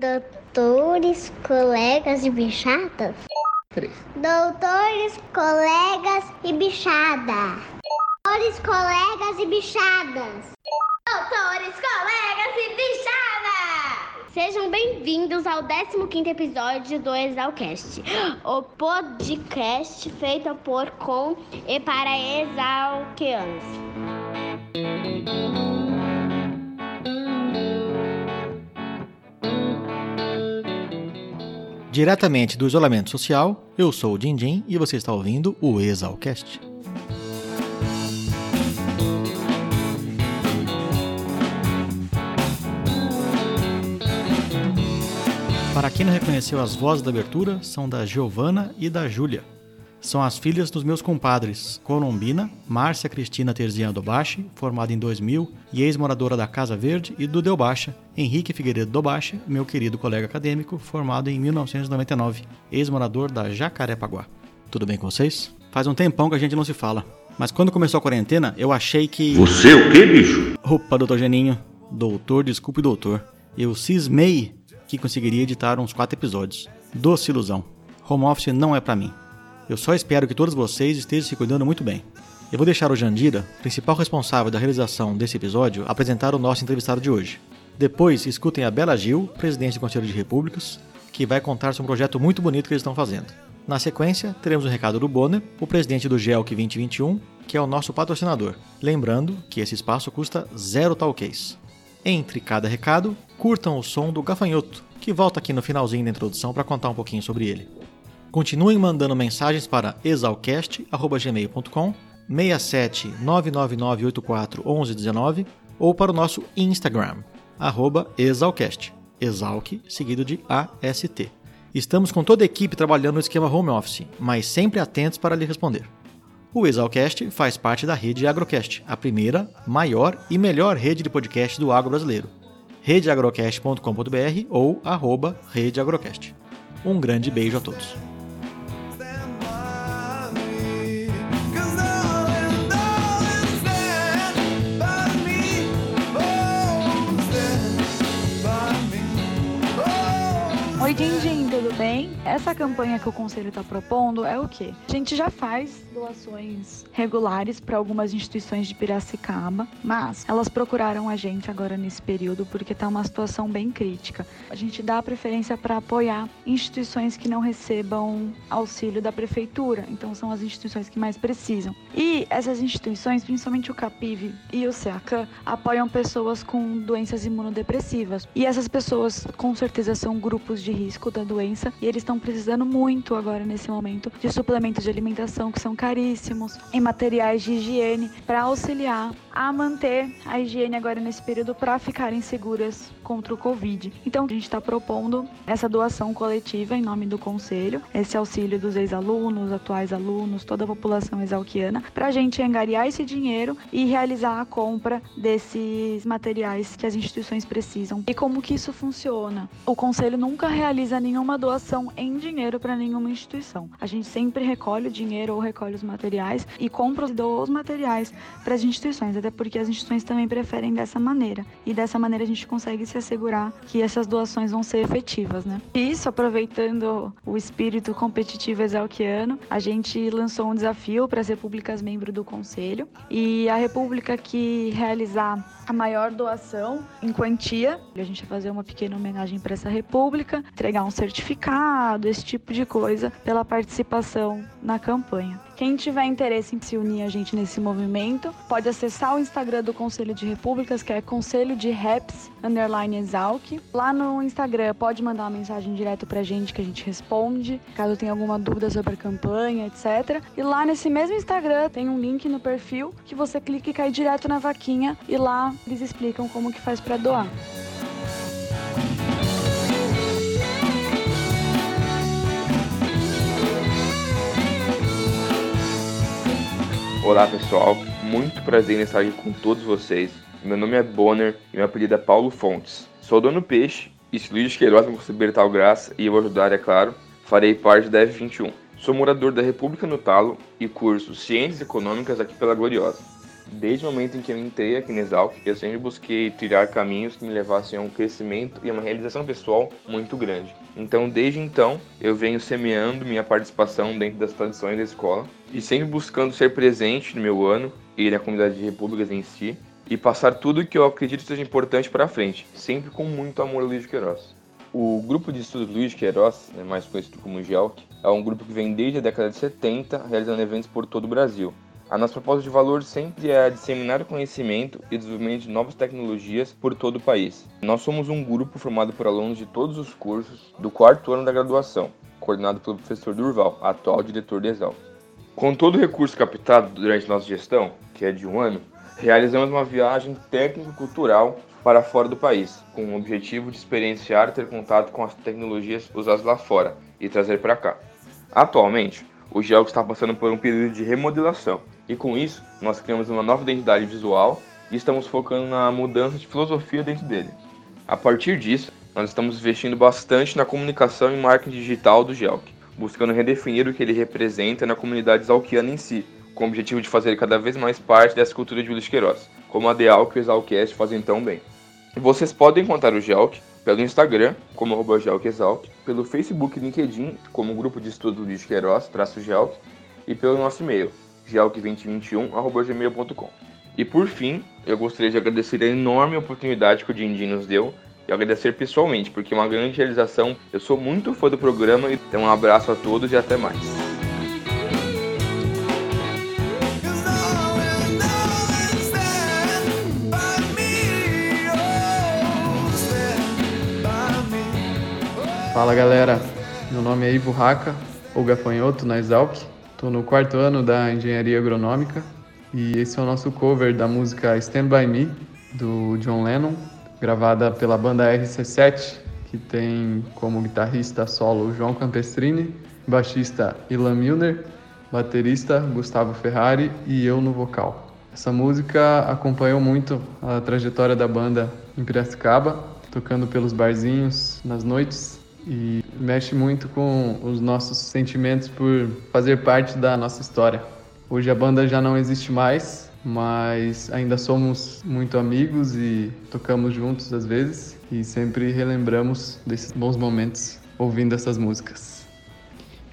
Doutores, colegas e bichadas? Três. Doutores, colegas e bichada. Doutores, colegas e bichadas. Doutores, colegas e bichada! Sejam bem-vindos ao 15º episódio do Exalcast, o podcast feito por, com e para exalqueanos. Diretamente do isolamento social, eu sou o Dindim e você está ouvindo o Exalcast. Para quem não reconheceu as vozes da abertura, são da Giovana e da Júlia. São as filhas dos meus compadres Colombina, Márcia Cristina Terziano Dobache, formada em 2000 e ex-moradora da Casa Verde, e do Delbacha, Henrique Figueiredo Dobache, meu querido colega acadêmico, formado em 1999, ex-morador da Jacarepaguá. Tudo bem com vocês? Faz um tempão que a gente não se fala. Mas quando começou a quarentena, eu achei que. Você o que, bicho? Opa, doutor Geninho. Doutor, desculpe, doutor. Eu cismei que conseguiria editar uns quatro episódios. Doce ilusão. Home office não é para mim. Eu só espero que todos vocês estejam se cuidando muito bem. Eu vou deixar o Jandira, principal responsável da realização desse episódio, apresentar o nosso entrevistado de hoje. Depois, escutem a Bela Gil, presidente do Conselho de Repúblicas, que vai contar sobre um projeto muito bonito que eles estão fazendo. Na sequência, teremos um recado do Bonner, o presidente do GELC 2021, que é o nosso patrocinador. Lembrando que esse espaço custa zero talcase. Entre cada recado, curtam o som do gafanhoto, que volta aqui no finalzinho da introdução para contar um pouquinho sobre ele. Continuem mandando mensagens para exalcast.gmail.com 67 99984 1119 ou para o nosso Instagram, arroba exalcast, exalc seguido de AST. Estamos com toda a equipe trabalhando no esquema home office, mas sempre atentos para lhe responder. O Exalcast faz parte da rede Agrocast, a primeira, maior e melhor rede de podcast do agro brasileiro. redeagrocast.com.br ou arroba redeagrocast. Um grande beijo a todos. Oi, bem? Essa campanha que o Conselho está propondo é o quê? A gente já faz doações regulares para algumas instituições de Piracicaba, mas elas procuraram a gente agora nesse período porque está uma situação bem crítica. A gente dá preferência para apoiar instituições que não recebam auxílio da prefeitura, então são as instituições que mais precisam. E essas instituições, principalmente o CAPIV e o CEACAN, apoiam pessoas com doenças imunodepressivas. E essas pessoas, com certeza, são grupos de risco da doença e eles estão precisando muito agora nesse momento de suplementos de alimentação que são caríssimos, em materiais de higiene para auxiliar a manter a higiene agora nesse período para ficarem seguras contra o Covid. Então a gente está propondo essa doação coletiva em nome do Conselho, esse auxílio dos ex-alunos, atuais alunos, toda a população exalquiana, para a gente angariar esse dinheiro e realizar a compra desses materiais que as instituições precisam. E como que isso funciona? O Conselho nunca realiza nenhuma doação em dinheiro para nenhuma instituição. A gente sempre recolhe o dinheiro ou recolhe os materiais e compra os materiais para as instituições, até porque as instituições também preferem dessa maneira. E dessa maneira a gente consegue se assegurar que essas doações vão ser efetivas, né? E isso, aproveitando o espírito competitivo exalquiano, a gente lançou um desafio para as repúblicas membro do Conselho e a república que realizar a maior doação em quantia, a gente vai fazer uma pequena homenagem para essa república, entregar um certificado, esse tipo de coisa, pela participação na campanha. Quem tiver interesse em se unir a gente nesse movimento, pode acessar o Instagram do Conselho de Repúblicas, que é Conselho de Reps underline Exalc. Lá no Instagram pode mandar uma mensagem direto pra gente que a gente responde, caso tenha alguma dúvida sobre a campanha, etc. E lá nesse mesmo Instagram tem um link no perfil que você clica e cai direto na vaquinha e lá eles explicam como que faz para doar. Olá pessoal, muito prazer em estar aqui com todos vocês. Meu nome é Bonner e meu apelido é Paulo Fontes. Sou dono peixe e se Luiz Queiroz me conceber tal graça e eu ajudar, é claro, farei parte da F21. Sou morador da República no Talo e curso Ciências Econômicas aqui pela Gloriosa. Desde o momento em que eu entrei aqui na Exalc, eu sempre busquei trilhar caminhos que me levassem a um crescimento e a uma realização pessoal muito grande. Então, desde então, eu venho semeando minha participação dentro das tradições da escola e sempre buscando ser presente no meu ano e na comunidade de repúblicas em si e passar tudo que eu acredito seja importante para frente, sempre com muito amor ao Luiz de Queiroz. O grupo de estudos Luiz de Queiroz, né, mais conhecido como GELC, é um grupo que vem desde a década de 70 realizando eventos por todo o Brasil. A nossa proposta de valor sempre é disseminar conhecimento e desenvolvimento de novas tecnologias por todo o país. Nós somos um grupo formado por alunos de todos os cursos do quarto ano da graduação, coordenado pelo professor Durval, atual diretor de Exalc. Com todo o recurso captado durante nossa gestão, que é de um ano, realizamos uma viagem técnico-cultural para fora do país, com o objetivo de experienciar e ter contato com as tecnologias usadas lá fora e trazer para cá. Atualmente, o GELC está passando por um período de remodelação e com isso nós criamos uma nova identidade visual e estamos focando na mudança de filosofia dentro dele. A partir disso, nós estamos investindo bastante na comunicação e marketing digital do GELC, buscando redefinir o que ele representa na comunidade exalquiana em si, com o objetivo de fazer cada vez mais parte dessa cultura de Willis Queiroz, como a Dealc e o Exalcast fazem tão bem. Vocês podem encontrar o GELC pelo Instagram, como arroba GELCExalc, pelo Facebook e LinkedIn, como Grupo de Estudo Luiz Queiroz, traço GELC, e pelo nosso e-mail, gelc2021.gmail.com. E por fim, eu gostaria de agradecer a enorme oportunidade que o Dindim nos deu e agradecer pessoalmente, porque é uma grande realização. Eu sou muito fã do programa então um abraço a todos e até mais. Fala galera, meu nome é Ivo Raca, ou Gafanhoto na Exalc. Estou no quarto ano da Engenharia Agronômica e esse é o nosso cover da música Stand By Me, do John Lennon, gravada pela banda RC7, que tem como guitarrista solo João Campestrini, baixista Ilan Milner, baterista Gustavo Ferrari e eu no vocal. Essa música acompanhou muito a trajetória da banda em Piracicaba, tocando pelos barzinhos nas noites e mexe muito com os nossos sentimentos por fazer parte da nossa história. Hoje a banda já não existe mais, mas ainda somos muito amigos e tocamos juntos às vezes e sempre relembramos desses bons momentos ouvindo essas músicas.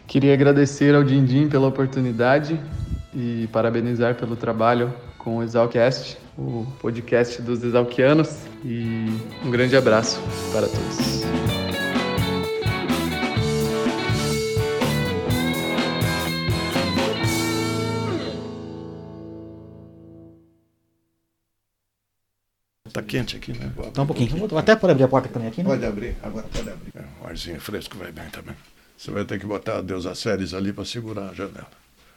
Queria agradecer ao Dindim pela oportunidade e parabenizar pelo trabalho com o Exalcast, o podcast dos exalquianos e um grande abraço para todos. Tá quente aqui, né? Tá um pouquinho. Vou até pode abrir a porta também aqui, né? Pode abrir, agora pode abrir. É, um arzinho fresco vai bem também. Você vai ter que botar a Deus Séries ali para segurar a janela.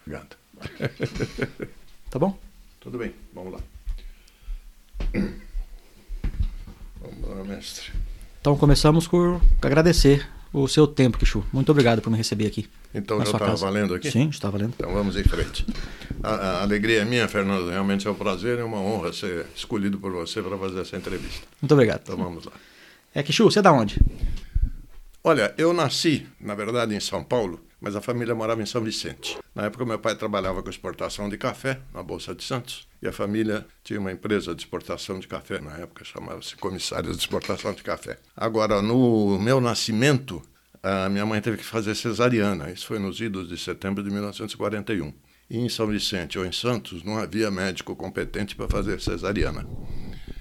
Obrigado. Tá bom? Tudo bem, vamos lá. Vamos lá, mestre. Então começamos por agradecer o seu tempo, Kishu. Muito obrigado por me receber aqui. Então na já está valendo aqui? Sim, está valendo. Então vamos em frente. A, a alegria é minha, Fernando. Realmente é um prazer e uma honra ser escolhido por você para fazer essa entrevista. Muito obrigado. Então vamos lá. É, Kishu, você é da onde? Olha, eu nasci, na verdade, em São Paulo, mas a família morava em São Vicente. Na época, meu pai trabalhava com exportação de café na Bolsa de Santos e a família tinha uma empresa de exportação de café, na época chamava-se Comissários de Exportação de Café. Agora, no meu nascimento, a minha mãe teve que fazer cesariana. Isso foi nos idos de setembro de 1941. E em São Vicente ou em Santos não havia médico competente para fazer cesariana.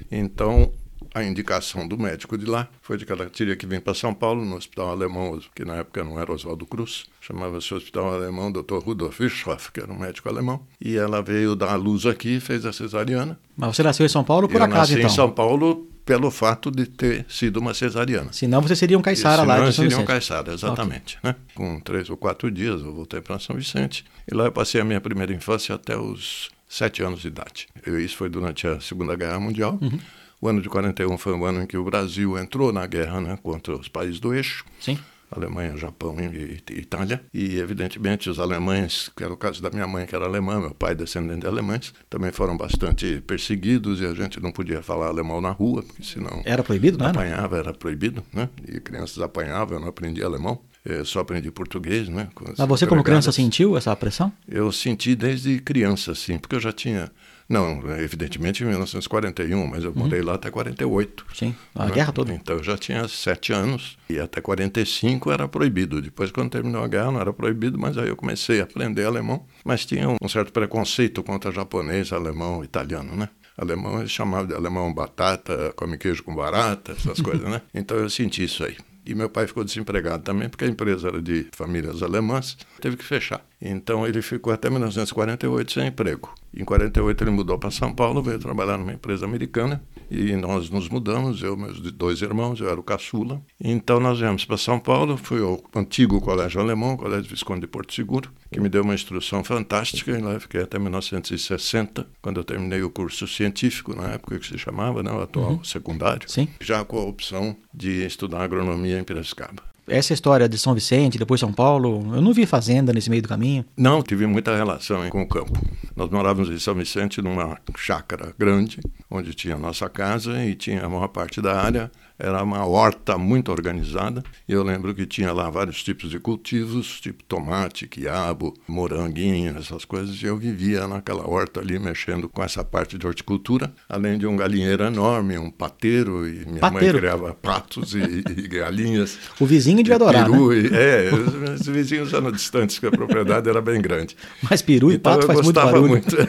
Então, a indicação do médico de lá foi de que ela teria que vir para São Paulo, no Hospital Alemão, que na época não era Oswaldo Cruz, chamava-se Hospital Alemão Dr. Rudolf Bischoff, que era um médico alemão. E ela veio dar a luz aqui, fez a cesariana. Mas você nasceu em São Paulo por eu acaso, nasci então? em São Paulo pelo fato de ter sido uma cesariana. Senão você seria um caiçara lá Senão de São seriam Vicente. Caiçara, exatamente. Né? Com três ou quatro dias eu voltei para São Vicente. E lá eu passei a minha primeira infância até os sete anos de idade. Eu, isso foi durante a Segunda Guerra Mundial. Uhum. O ano de 41 foi um ano em que o Brasil entrou na guerra né, contra os países do eixo. Sim. Alemanha, Japão e Itália. E, evidentemente, os alemães, que era o caso da minha mãe, que era alemã, meu pai descendente de alemães, também foram bastante perseguidos e a gente não podia falar alemão na rua, porque senão Era proibido, não era? apanhava, era proibido, né? E crianças apanhavam, eu não aprendi alemão, eu só aprendi português, né? Mas você, como criança, sentiu essa pressão? Eu senti desde criança, sim, porque eu já tinha Não, evidentemente em 1941, mas eu morei lá até 48. Sim, a né? guerra toda. Então eu já tinha sete anos e até 45 era proibido. Depois, quando terminou a guerra, não era proibido, mas aí eu comecei a aprender alemão. Mas tinha um certo preconceito contra japonês, alemão, italiano, né? Alemão eles chamavam de alemão batata, come queijo com barata, essas coisas, né? Então eu senti isso aí. E meu pai ficou desempregado também, porque a empresa era de famílias alemãs, teve que fechar. Então ele ficou até 1948 sem emprego. Em 48 ele mudou para São Paulo, veio trabalhar numa empresa americana e nós nos mudamos, eu e meus dois irmãos, eu era o caçula. Então nós viemos para São Paulo, fui ao antigo Colégio Alemão, Colégio Visconde de Porto Seguro, que me deu uma instrução fantástica e lá eu fiquei até 1960, quando eu terminei o curso científico, na época que se chamava, né, o atual Uhum. secundário, Sim. já com a opção de estudar agronomia em Piracicaba. Essa história de São Vicente, depois São Paulo, eu não vi fazenda nesse meio do caminho. Não, tive muita relação com o campo. Nós morávamos em São Vicente numa chácara grande, onde tinha a nossa casa e tinha a maior parte da área. Era uma horta muito organizada. E eu lembro que tinha lá vários tipos de cultivos, tipo tomate, quiabo, moranguinho, essas coisas. E eu vivia naquela horta ali, mexendo com essa parte de horticultura, além de um galinheiro enorme, um pateiro. E minha Pateiro? mãe criava patos e, e galinhas. O vizinho devia adorar, né? Peru, e- É, os, os vizinhos eram distantes, porque a propriedade era bem grande. Mas peru e Então pato faz muito barulho. muito.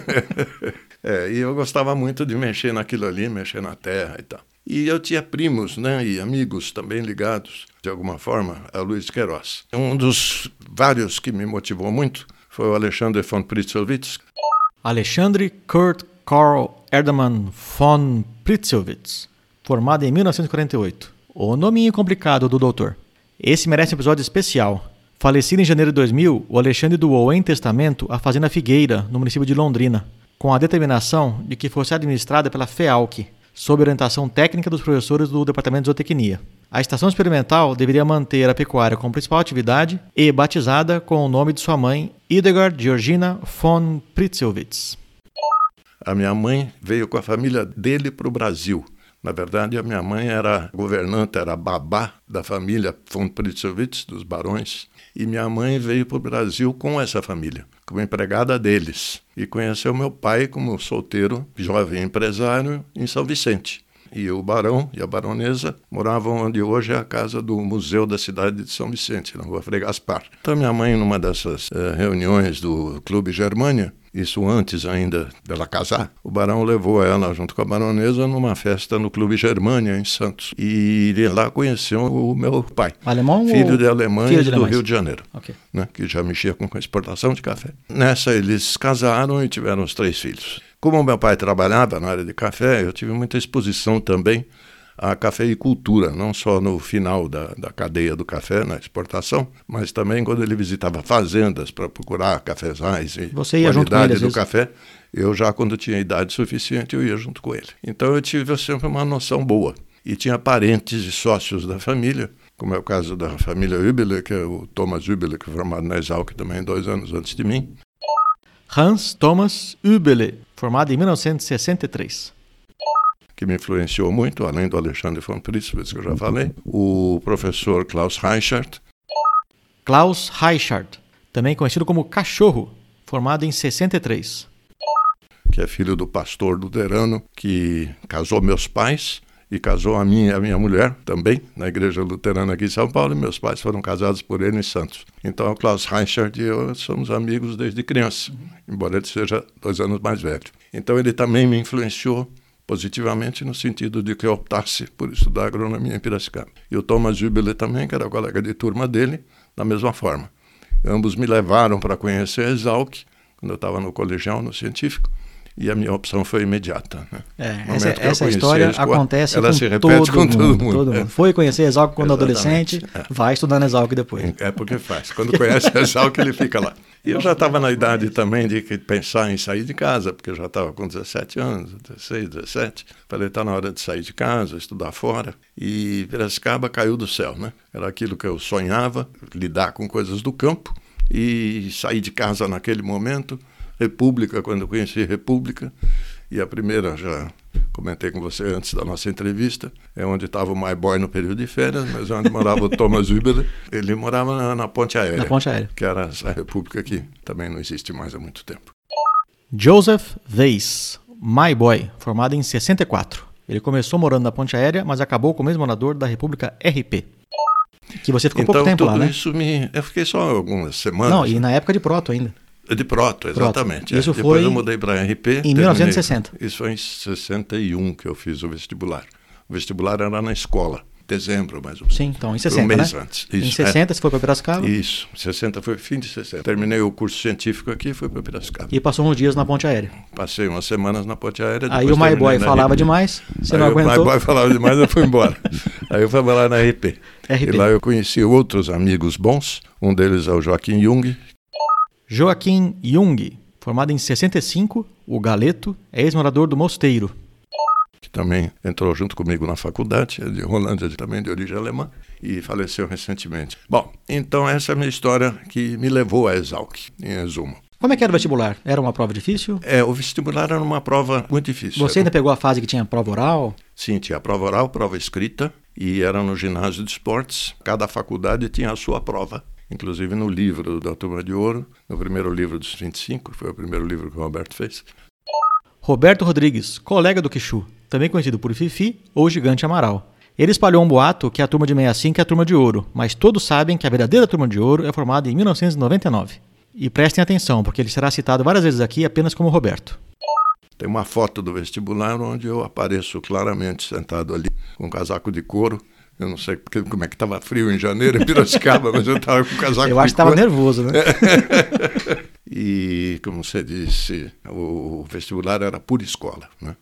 É, e eu gostava muito de mexer naquilo ali, mexer na terra e tal. E eu tinha primos, né, e amigos também ligados, de alguma forma, a Luiz Queiroz. Um dos vários que me motivou muito foi o Alexandre von Pritzowitz. Alexandre Kurt Karl Erdemann von Pritzowitz, formado em 1948. O nominho complicado do doutor. Esse merece um episódio especial. Falecido em janeiro de 2000, o Alexandre doou em testamento a Fazenda Figueira, no município de Londrina, com a determinação de que fosse administrada pela FEALC, sob orientação técnica dos professores do Departamento de Zootecnia. A estação experimental deveria manter a pecuária como principal atividade e batizada com o nome de sua mãe, Hildegard Georgina von Pritzowitz. A minha mãe veio com a família dele para o Brasil. Na verdade, a minha mãe era governanta, era babá da família von Pritzowitz, dos barões. E minha mãe veio para o Brasil com essa família, como empregada deles. E conheceu meu pai como solteiro, jovem empresário, em São Vicente. E o barão e a baronesa moravam onde hoje é a casa do Museu da Cidade de São Vicente, na rua Frei Gaspar. Então, minha mãe, numa dessas eh, reuniões do Clube Germânia, isso antes ainda dela casar, o barão levou ela junto com a baronesa numa festa no Clube Germânia, em Santos. E lá conheceu o meu pai, Alemão filho ou de alemães filho de do? Rio de Janeiro Ok. né, que já mexia com exportação de café. Nessa, eles casaram e tiveram os três filhos. Como meu pai trabalhava na área de café, eu tive muita exposição também à cafeicultura, não só no final da, da cadeia do café, na exportação, mas também quando ele visitava fazendas para procurar cafezais e Você ia junto com ele, qualidade às do café. Eu já, quando tinha idade suficiente, eu ia junto com ele. Então eu tive sempre uma noção boa. E tinha parentes e sócios da família, como é o caso da família Übele, que é o Thomas Übele, que foi formado na Exalc também dois anos antes de mim. Hans Thomas Übele, formado em 1963. que me influenciou muito, além do Alexandre von Pritzwitz, que eu já falei, o professor Klaus Reichert, Klaus Reichard, também conhecido como Cachorro, formado em 63. que é filho do pastor luterano, que casou meus pais e casou a minha, a minha mulher também, na igreja luterana aqui em São Paulo, e meus pais foram casados por ele em Santos. Então, o Klaus Reichert e eu somos amigos desde criança, embora ele seja dois anos mais velho. Então, ele também me influenciou positivamente no sentido de que eu optasse por estudar agronomia em Piracicaba. E o Thomas Jubile também, que era colega de turma dele, da mesma forma. Ambos me levaram para conhecer a Exalc, quando eu estava no colegial, no científico, e a minha opção foi imediata. Né? É, essa, essa história pô, acontece ela com, se repete todo, com mundo, todo mundo, todo é. mundo. Foi conhecer Exalc quando Exatamente, adolescente, é. vai estudar na Exalc depois. É porque faz. Quando conhece a Exalc, ele fica lá. E eu já estava na idade também de pensar em sair de casa, porque eu já estava com 17 anos, 16, 17. Falei, está na hora de sair de casa, estudar fora. E Piracicaba caiu do céu, né? Era aquilo que eu sonhava, lidar com coisas do campo. E sair de casa naquele momento, República, quando eu conheci República. E a primeira, já comentei com você antes da nossa entrevista, é onde estava o My Boy no período de férias, mas onde morava o Thomas Huber. Ele morava na, na Ponte Aérea Na ponte aérea. que era essa república que também não existe mais há muito tempo. Joseph Weiss, My Boy, formado em 64. Ele começou morando na Ponte Aérea, mas acabou como ex-morador da República RP. Que você ficou então, pouco tempo lá, tudo né? isso me. Eu fiquei só algumas semanas. Não, e na época de Proto ainda. De Proto, exatamente. Proto. Isso é. foi Depois eu mudei para RP. em terminei- 1960. Isso foi em 61 que eu fiz o vestibular. O vestibular era na escola, dezembro mais ou menos. Sim, então em Foi 60, um mês né? antes. em Isso, é. 60 você foi para Piracicaba Isso, 60 foi fim de 60. Terminei o curso científico aqui e fui para Piracicaba. e passou uns dias na Ponte Aérea. Passei umas semanas na ponte aérea. Aí o My Boy falava RP. demais, você Aí não o My aguentou. Boy falava demais, eu fui embora. Aí eu fui lá na RP. RP. E lá eu conheci outros amigos bons. Um deles é o Joaquim Jung. Joaquim Jung, formado em 65, o Galeto, é ex-morador do Mosteiro. que também entrou junto comigo na faculdade, é de Rolândia, também de origem alemã, e faleceu recentemente. Bom, então essa é a minha história que me levou a Exalc, em resumo. Como é que era o vestibular? Era uma prova difícil? É, o vestibular era uma prova muito difícil. Você ainda pegou a fase que tinha prova oral? Sim, tinha prova oral, prova escrita, e era no ginásio de esportes. Cada faculdade tinha a sua prova. Inclusive no livro da Turma de Ouro, no primeiro livro dos 25, que foi o primeiro livro que o Roberto fez. Roberto Rodrigues, colega do Quixu, também conhecido por Fifi ou Gigante Amaral. Ele espalhou um boato que a turma de 65 é a turma de ouro, mas todos sabem que a verdadeira turma de ouro é formada em 1999. E prestem atenção, porque ele será citado várias vezes aqui apenas como Roberto. Tem uma foto do vestibular onde eu apareço claramente sentado ali com um casaco de couro. Eu não sei porque, como é que estava frio em janeiro em Piracicaba, mas eu estava com o casaco Eu acho que estava nervoso, né? E, como você disse, o vestibular era por escola, né?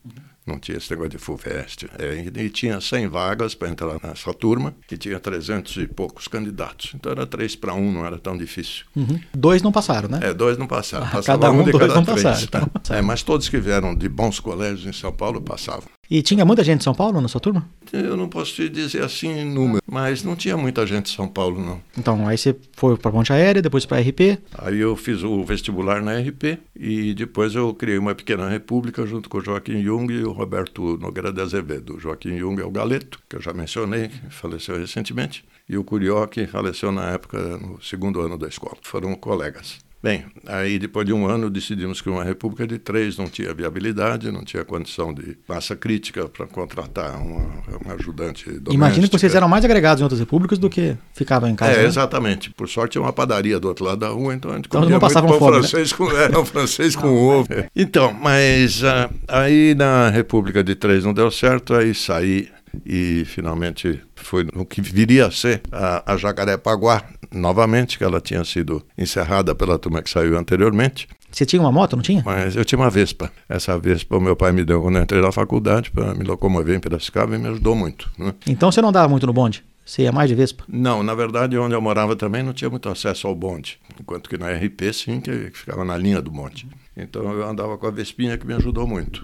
Não tinha esse negócio de FUVEST. É, e, tinha 100 vagas para entrar nessa turma e tinha 300 e poucos candidatos. Então era 3 para 1, não era tão difícil. Uhum. Dois não passaram, né? É, dois não passaram. Ah, Passava cada um, de dois cada não três, passaram, então. É, mas todos que vieram de bons colégios em São Paulo passavam. E tinha muita gente de São Paulo na sua turma? Eu não posso te dizer assim em número, mas não tinha muita gente em São Paulo, não. Então, aí você foi para Ponte Aérea, depois para RP. Aí eu fiz o vestibular na RP e depois eu criei uma pequena república junto com o Joaquim Jung e o Roberto Nogueira de Azevedo. O Joaquim Jung é o Galeto, que eu já mencionei, que faleceu recentemente, e o Curió, que faleceu na época, no segundo ano da escola. Foram colegas. Bem, aí depois de um ano decidimos que uma república de três não tinha viabilidade, não tinha condição de massa crítica para contratar uma, uma ajudante doméstica. Imagino que vocês eram mais agregados em outras repúblicas do que ficavam em casa. É, né? exatamente. Por sorte, tinha uma padaria do outro lado da rua, então a gente Então comia não passavam muito pão fome, né? francês com, é, pão francês com ovo. Então, mas ah, aí na República de Três não deu certo, aí saí e finalmente foi no que viria a ser a, a Jacarepaguá, novamente, que ela tinha sido encerrada pela turma que saiu anteriormente. Você tinha uma moto, não tinha? Mas eu tinha uma Vespa. Essa Vespa o meu pai me deu quando eu entrei na faculdade para me locomover em Piracicaba e me ajudou muito. Né? Então você não dava muito no bonde? Você ia mais de Vespa? Não, na verdade, onde eu morava também não tinha muito acesso ao bonde. Enquanto que na RP, sim, que ficava na linha do bonde. Então eu andava com a Vespinha que me ajudou muito.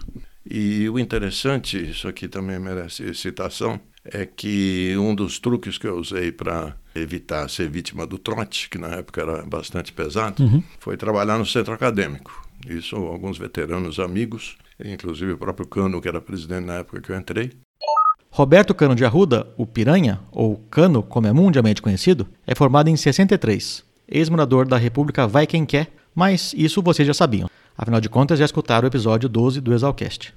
E o interessante, isso aqui também merece citação, é que um dos truques que eu usei para evitar ser vítima do trote, que na época era bastante pesado, foi trabalhar no centro acadêmico. Isso alguns veteranos amigos, inclusive o próprio Cano, que era presidente na época que eu entrei, Roberto Cano de Arruda, o Piranha, ou Cano, como é mundialmente conhecido, é formado em 63, ex-morador da República Vai Quem Quer, mas isso vocês já sabiam. Afinal de contas, já escutaram o episódio 12 do Exalcast.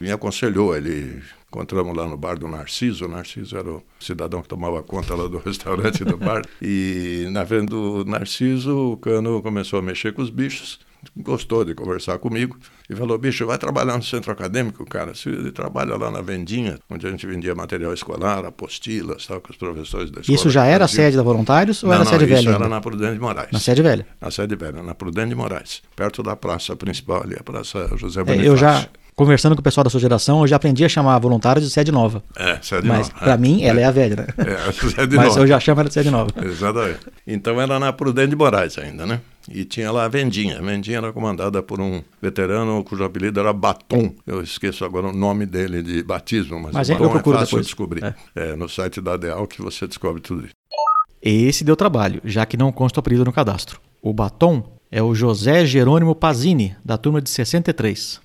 me aconselhou, ele encontramos lá no bar do Narciso, o Narciso era o cidadão que tomava conta lá do restaurante do bar, e na frente do Narciso o Cano começou a mexer com os bichos, gostou de conversar comigo e falou, bicho, vai trabalhar no centro acadêmico, cara, você trabalha lá na vendinha, onde a gente vendia material escolar, apostilas, tal, que os professores da escola... Isso já era a faziam. sede da Voluntários ou não, era a não, sede isso velha? era ainda? na Prudente de Moraes. Na sede velha. Na sede velha, na Prudente de Moraes, perto da praça principal ali, a Praça José É, Bonifácio. eu já, conversando com o pessoal da sua geração, eu já aprendi a chamar voluntários de sede nova. É, sede Mas nova. pra mim, ela é a velha, né? É, a sede Mas nova. eu já chamo ela de sede nova. Exatamente. Então era na Prudente de Moraes ainda, né? E tinha lá a Vendinha. A Vendinha era comandada por um veterano cujo apelido era Batom. Eu esqueço agora o nome dele de batismo, mas, Mas Batom é fácil depois. de descobrir. É. É, no site da Deal que você descobre tudo isso. Esse deu trabalho, já que não consta o apelido no cadastro. O batom é o José Jerônimo Pazini, da turma de 63.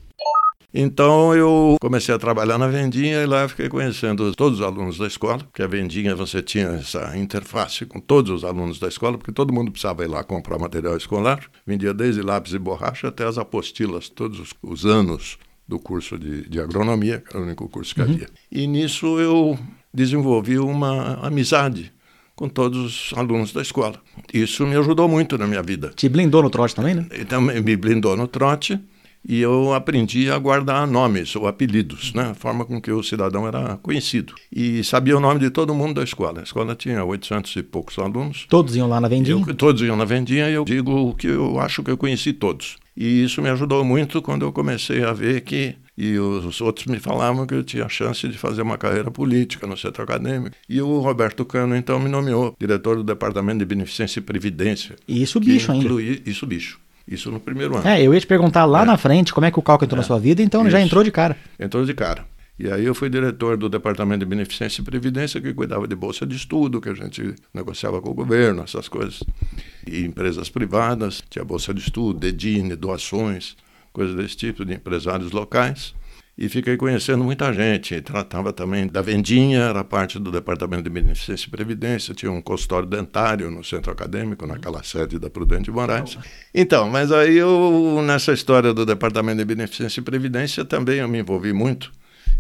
Então eu comecei a trabalhar na vendinha e lá eu fiquei conhecendo todos os alunos da escola, porque a vendinha você tinha essa interface com todos os alunos da escola, porque todo mundo precisava ir lá comprar material escolar. Vendia desde lápis e borracha até as apostilas, todos os, os anos do curso de, de agronomia, que era o único curso que havia. E nisso eu desenvolvi uma amizade com todos os alunos da escola. Isso me ajudou muito na minha vida. Te blindou no trote também, né? Então, me blindou no trote e eu aprendi a guardar nomes ou apelidos, né? a forma com que o cidadão era conhecido. E sabia o nome de todo mundo da escola. A escola tinha 800 e poucos alunos. Todos iam lá na vendinha? Eu, todos iam na vendinha e eu digo que eu acho que eu conheci todos. E isso me ajudou muito quando eu comecei a ver que e os outros me falavam que eu tinha chance de fazer uma carreira política no setor acadêmico. E o Roberto Cano, então, me nomeou diretor do Departamento de Beneficência e Previdência. E isso bicho ainda. Isso bicho. Isso no primeiro ano. É, eu ia te perguntar lá é. na frente como é que o cálculo entrou é. na sua vida, então isso. já entrou de cara. Entrou de cara. E aí eu fui diretor do Departamento de Beneficência e Previdência, que cuidava de bolsa de estudo, que a gente negociava com o governo, essas coisas. E empresas privadas, tinha bolsa de estudo, dedine, doações, coisas desse tipo, de empresários locais. E fiquei conhecendo muita gente. Tratava também da vendinha, era parte do Departamento de Beneficência e Previdência, tinha um consultório dentário no centro acadêmico, naquela sede da Prudente Moraes. Então, mas aí eu, nessa história do Departamento de Beneficência e Previdência, também eu me envolvi muito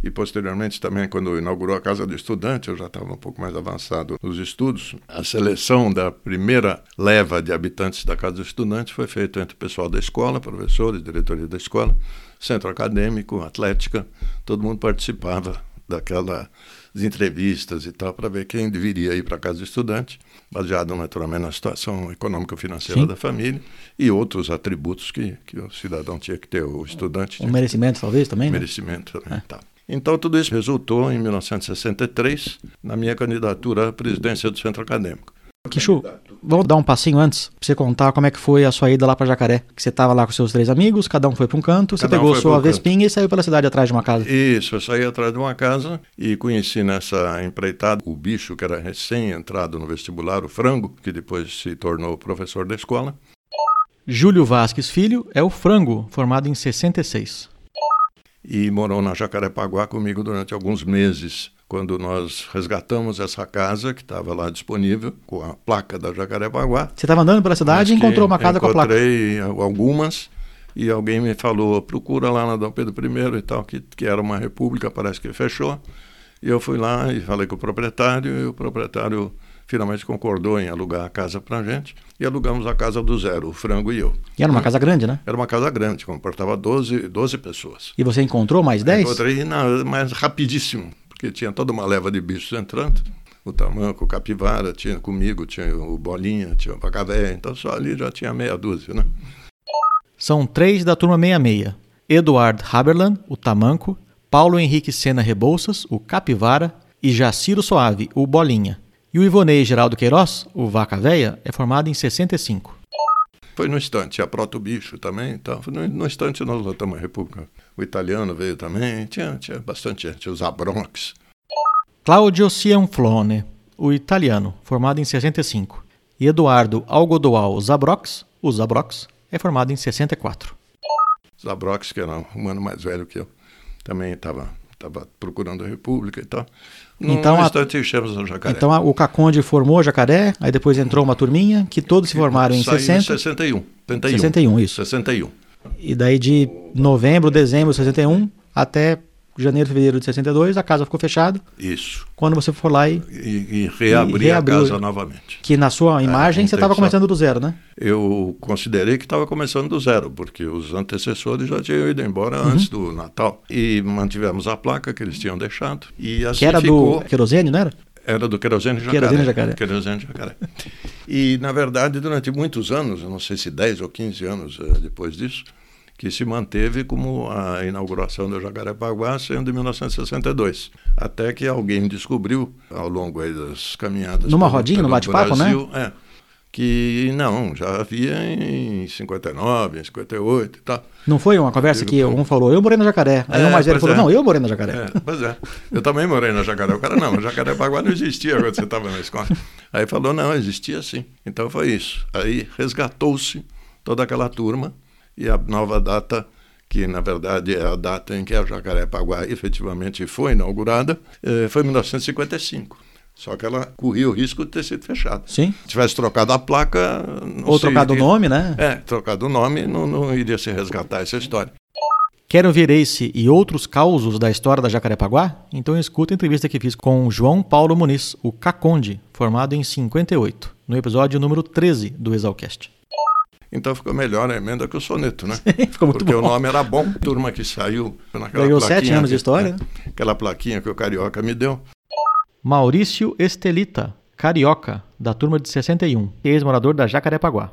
e posteriormente também quando inaugurou a Casa do Estudante, eu já estava um pouco mais avançado nos estudos, a seleção da primeira leva de habitantes da Casa do Estudante foi feita entre o pessoal da escola, professores, diretoria da escola, centro acadêmico, atlética, todo mundo participava daquelas entrevistas e tal para ver quem deveria ir para a casa do estudante, baseado naturalmente na situação econômico-financeira da família e outros atributos que, que o cidadão tinha que ter, o estudante. Um merecimento talvez também, né? Merecimento também, é. tá. Então, tudo isso resultou, em 1963, na minha candidatura à presidência do Centro Acadêmico. Kishu, vamos dar um passinho antes pra você contar como é que foi a sua ida lá para Jacaré. Que você estava lá com seus três amigos, cada um foi para um canto, você pegou sua vespinha canto. e saiu pela cidade atrás de uma casa. Isso, eu saí atrás de uma casa e conheci nessa empreitada o bicho que era recém-entrado no vestibular, o frango, que depois se tornou professor da escola. Júlio Vasques Filho é o frango, formado em 66 e morou na Jacarepaguá comigo durante alguns meses. Quando nós resgatamos essa casa que estava lá disponível com a placa da Jacarepaguá. Você estava andando pela cidade e encontrou uma casa com a placa? Encontrei algumas e alguém me falou, procura lá na Dom Pedro I e tal, que, que era uma república, parece que fechou. E eu fui lá e falei com o proprietário e o proprietário finalmente concordou em alugar a casa para gente e alugamos a casa do zero, o frango e eu. E era uma casa grande, né? Era uma casa grande, comportava 12, 12 pessoas. E você encontrou mais 10? Encontrei, não, mas rapidíssimo, porque tinha toda uma leva de bichos entrando. O tamanco, o capivara, tinha comigo, tinha o bolinha, tinha o pacavé, então só ali já tinha meia dúzia, né? São três da turma 66. Eduard Haberland, o tamanco, Paulo Henrique Sena Rebouças, o capivara, e Jaciro Soave, o bolinha. E o Ivonei Geraldo Queiroz, o Vaca Véia, é formado em 65. Foi no instante, a Proto Bicho também. Então, no, no instante nós lotamos a República. O italiano veio também, tinha, tinha bastante gente, os Abronx. Claudio Cianflone, o italiano, formado em 65. E Eduardo Algodoal Zabrox, o Zabrox, é formado em 64. Zabrox, que era um ano mais velho que eu, também estava estava procurando a República e tal. No então, instante, o jacaré. Então, a, o Caconde formou jacaré, aí depois entrou uma turminha, que todos se formaram em 60. Em 61. 31. 61, isso. 61. E daí de novembro, dezembro de 61 até janeiro, fevereiro de 62, a casa ficou fechada. Isso. Quando você for lá e. E, e reabrir e a casa novamente. Que na sua é, imagem é, você estava começando do zero, né? Eu considerei que estava começando do zero, porque os antecessores já tinham ido embora uhum. antes do Natal. E mantivemos a placa que eles tinham deixado. E assim que era ficou... do querosene, não era? Era do querosene jacaré. Querosene jacaré. Querosene jacaré. E, na verdade, durante muitos anos, não sei se 10 ou 15 anos uh, depois disso, que se manteve como a inauguração do Jacarepaguá sendo em 1962. Até que alguém descobriu, ao longo das caminhadas... Numa rodinha, no bate-papo, né? É, que não, já havia em 59, em 58 e tal. Não foi uma conversa que um falou, eu morei na Jacaré. Aí é, o mais velho falou, é. não, eu morei na Jacaré. É, pois é, eu também morei na Jacaré. O cara, não, mas Jacarepaguá não existia quando você estava na escola. Aí falou, não, existia sim. Então foi isso. Aí resgatou-se toda aquela turma e a nova data, que na verdade é a data em que a Jacarepaguá efetivamente foi inaugurada, eh, foi 1955. Só que ela corria o risco de ter sido fechada. Sim. Se tivesse trocado a placa. Ou trocado o nome, né? É, trocado o nome, não, não iria se resgatar essa história. Querem ouvir esse e outros causos da história da Jacarepaguá? Então escuta a entrevista que fiz com João Paulo Muniz, o Caconde, formado em 58, no episódio número 13 do Exalcast. Então ficou melhor a emenda que o soneto, né? Ficou muito Porque bom. o nome era bom. Turma que saiu naquela Ganhou sete anos de história, né? Aquela plaquinha que o Carioca me deu. Maurício Estelita, carioca, da turma de 61, ex-morador da Jacarepaguá.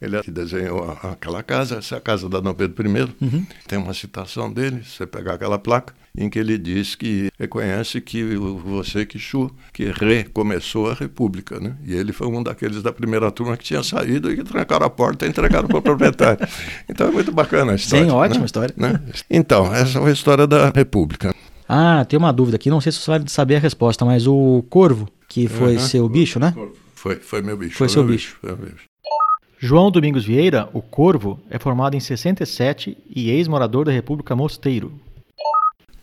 Ele é que desenhou aquela casa, essa é a casa da Dom Pedro I. Uhum. Tem uma citação dele, se você pegar aquela placa, em que ele diz que reconhece que o- você, Quixu, que recomeçou a República, né? E ele foi um daqueles da primeira turma que tinha saído e que trancaram a porta e entregaram para o proprietário. Então é muito bacana a história. Sim, ótima né? história. Né? Então, essa foi a história da República. Ah, tem uma dúvida aqui, não sei se você vai saber a resposta, mas o corvo, que foi Uhum. seu bicho, né? Foi, foi meu bicho. Foi seu meu bicho. Foi meu bicho. João Domingos Vieira, o Corvo, é formado em 67 e ex-morador da República Mosteiro.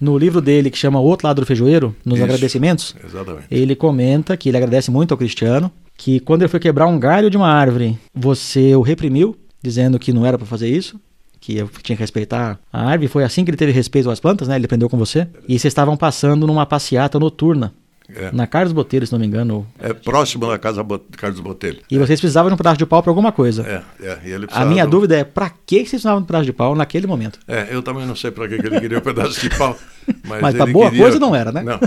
No livro dele, que chama O Outro Lado do Feijoeiro, nos Isso. agradecimentos, Exatamente. ele comenta que ele agradece muito ao Cristiano, que quando ele foi quebrar um galho de uma árvore, você o reprimiu, dizendo que não era para fazer isso, que eu tinha que respeitar a árvore. Foi assim que ele teve respeito às plantas, né? Ele aprendeu com você. E vocês estavam passando numa passeata noturna, É. na Carlos Botelho, se não me engano. É próximo da casa Bot- Carlos Botelho. E vocês precisavam de um pedaço de pau para alguma coisa. É, é. E ele A minha do- dúvida é, pra que vocês precisavam de um pedaço de pau naquele momento? É, eu também não sei para que, que ele queria um pedaço de pau. Mas, Mas ele boa coisa não era, né? Não,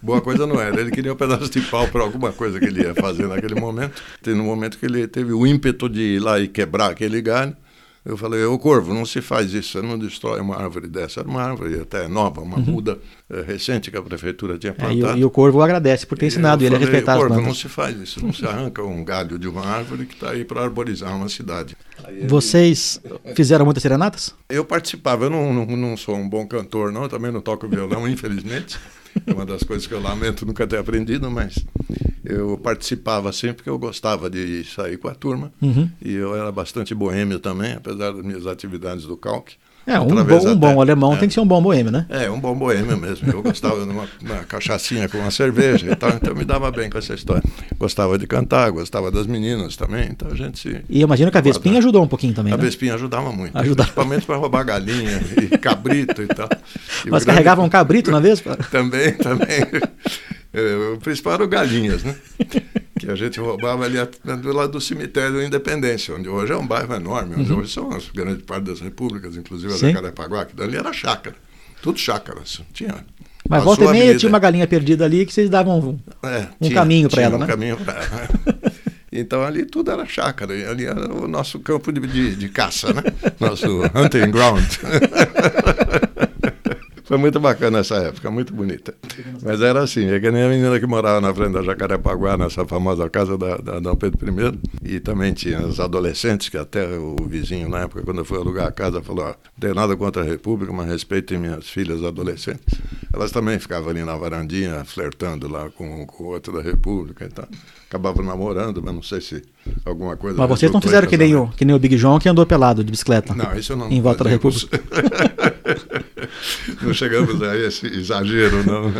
boa coisa não era. Ele queria um pedaço de pau para alguma coisa que ele ia fazer naquele momento. Tem no momento que ele teve o ímpeto de ir lá e quebrar aquele galho. Eu falei, ô Corvo, não se faz isso, você não destrói uma árvore dessa. Era uma árvore até nova, uma muda eh, recente que a prefeitura tinha Uhum. É, e, plantado. e o Corvo agradece por ter ensinado ele a falei, respeitar as Corvo, não plantas. se faz isso, não se arranca um galho de uma árvore que está aí para arborizar uma cidade. Aí ele- Vocês fizeram muitas serenatas? eu participava, eu não, não, não sou um bom cantor, não, eu também não toco violão, infelizmente. É uma das coisas que eu lamento nunca ter aprendido, mas eu participava sempre porque eu gostava de sair com a turma. Uhum. E eu era bastante boêmio também, apesar das minhas atividades do calque. É, um bom, vez um até- bom alemão é. tem que ser um bom boêmio, né? É, um bom boêmio mesmo. Eu gostava de uma, uma cachaçinha com uma cerveja e tal, então me dava bem com essa história. Gostava de cantar, gostava das meninas também, então a gente se. E imagino que a Vespinha ajudou um pouquinho também, A né? Vespinha ajudava muito, Ajudava. principalmente para roubar galinha e cabrito e tal. E Mas grande- carregavam um cabrito na Vespa? Também, também. Eh, O principal era o Galinhas, né? Que a gente roubava ali do lado do cemitério da Independência, onde hoje é um bairro enorme, onde hoje são as grande parte das repúblicas, inclusive a Uhum. Sim. da Carapaguá, que dali era chácara. Tudo chácaras. Tinha. Mas a volta e meia tinha uma galinha perdida ali que vocês davam um. É, um caminho pra tinha ela, um né? caminho pra ela. Então ali tudo era chácara, ali era o nosso campo de, de, de caça, né? Nosso hunting ground. Foi muito bacana essa época, muito bonita. Mas era assim, é que nem a menina que morava na frente da Jacarepaguá, nessa famosa casa da, da Dom Pedro I. E também tinha os adolescentes, que até o vizinho, na época, quando fui alugar a casa, falou, ó, não tenho nada contra a República, mas respeitem minhas filhas adolescentes. Elas também ficavam ali na varandinha, flertando lá com, com o outro da República e tal. Acabavam namorando, mas não sei se alguma coisa... Mas vocês não fizeram que nem, o, que nem o Big John que andou pelado de bicicleta. Não, isso eu não. Em volta da. República. não chegamos a esse exagero, não.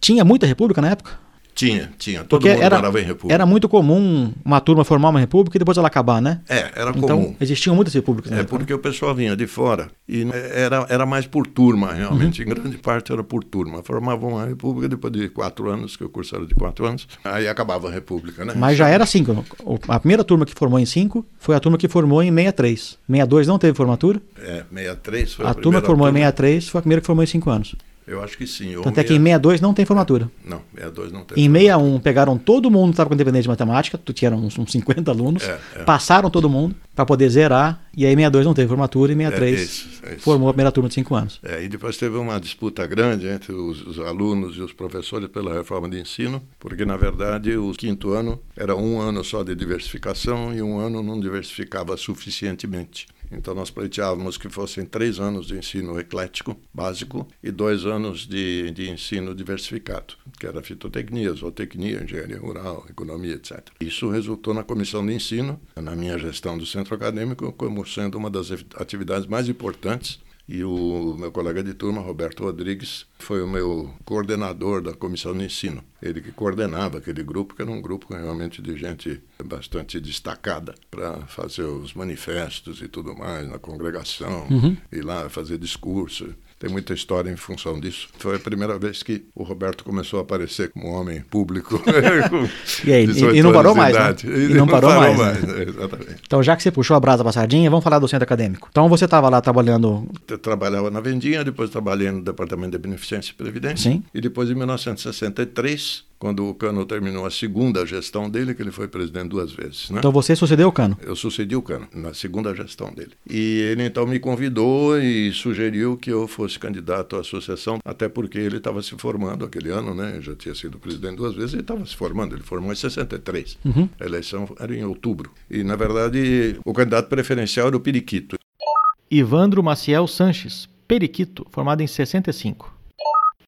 Tinha muita república na época? Tinha, tinha. Todo Porque mundo era, morava em república. era muito comum uma turma formar uma república e depois ela acabar, né? É, era Então, comum. existiam muitas repúblicas. É época, porque o pessoal vinha de fora e era, era mais por turma, realmente. Em grande parte era por turma. Formavam uma república depois de quatro anos, que o curso era de quatro anos. Aí acabava a república, né? Mas já era assim. o- A primeira turma que formou em 5 foi a turma que formou em 63. 62 não teve formatura. É, 63 foi A, a, turma primeira que formou em turma. 63 foi a primeira que formou em 5 anos. Eu acho que sim. ou Tanto é que em meia- 62 não tem formatura. Não, 62 não tem. Em 61 pegaram todo mundo que estava com independência de matemática, tu tinha uns, uns 50 alunos, É, é. passaram todo mundo para poder zerar, e aí em 62 não teve formatura, e em É 63 isso, é isso. formou a primeira turma de 5 anos. É, e depois teve uma disputa grande entre os, os alunos e os professores pela reforma de ensino, porque, na verdade, o quinto ano era um ano só de diversificação e um ano não diversificava suficientemente. Então, nós pleiteávamos que fossem três anos de ensino eclético, básico, e dois anos de, de ensino diversificado, que era fitotecnia, zootecnia, engenharia rural, economia, etc. Isso resultou na comissão de ensino, na minha gestão do centro acadêmico, como sendo uma das atividades mais importantes E o meu colega de turma, Roberto Rodrigues, foi o meu coordenador da comissão de ensino. Ele que coordenava aquele grupo, que era um grupo realmente de gente bastante destacada para fazer os manifestos e tudo mais na congregação, Uhum. ir lá fazer discurso. Tem muita história em função disso. Foi a primeira vez que o Roberto começou a aparecer como homem público. E aí, e- 18 e não parou mais, né? idade. E não parou mais, né? Exatamente. Então, já que você puxou a brasa passadinha, vamos falar do centro acadêmico. Então, você estava lá trabalhando. Eu trabalhava na vendinha, depois trabalhei no Departamento de Beneficência e Previdência. Sim. E depois, em 1963, quando o Cano terminou a segunda gestão dele, que ele foi presidente duas vezes, né? Então, você sucedeu o cano. Eu sucedi o Cano na segunda gestão dele. E ele então me convidou e sugeriu que eu fosse candidato à associação, até porque ele estava se formando aquele ano, né? Eu já tinha sido presidente duas vezes e estava se formando. Ele formou em 63. A eleição era em outubro. E, na verdade, o candidato preferencial era o Periquito. Ivandro Maciel Sanches, Periquito, formado em 65.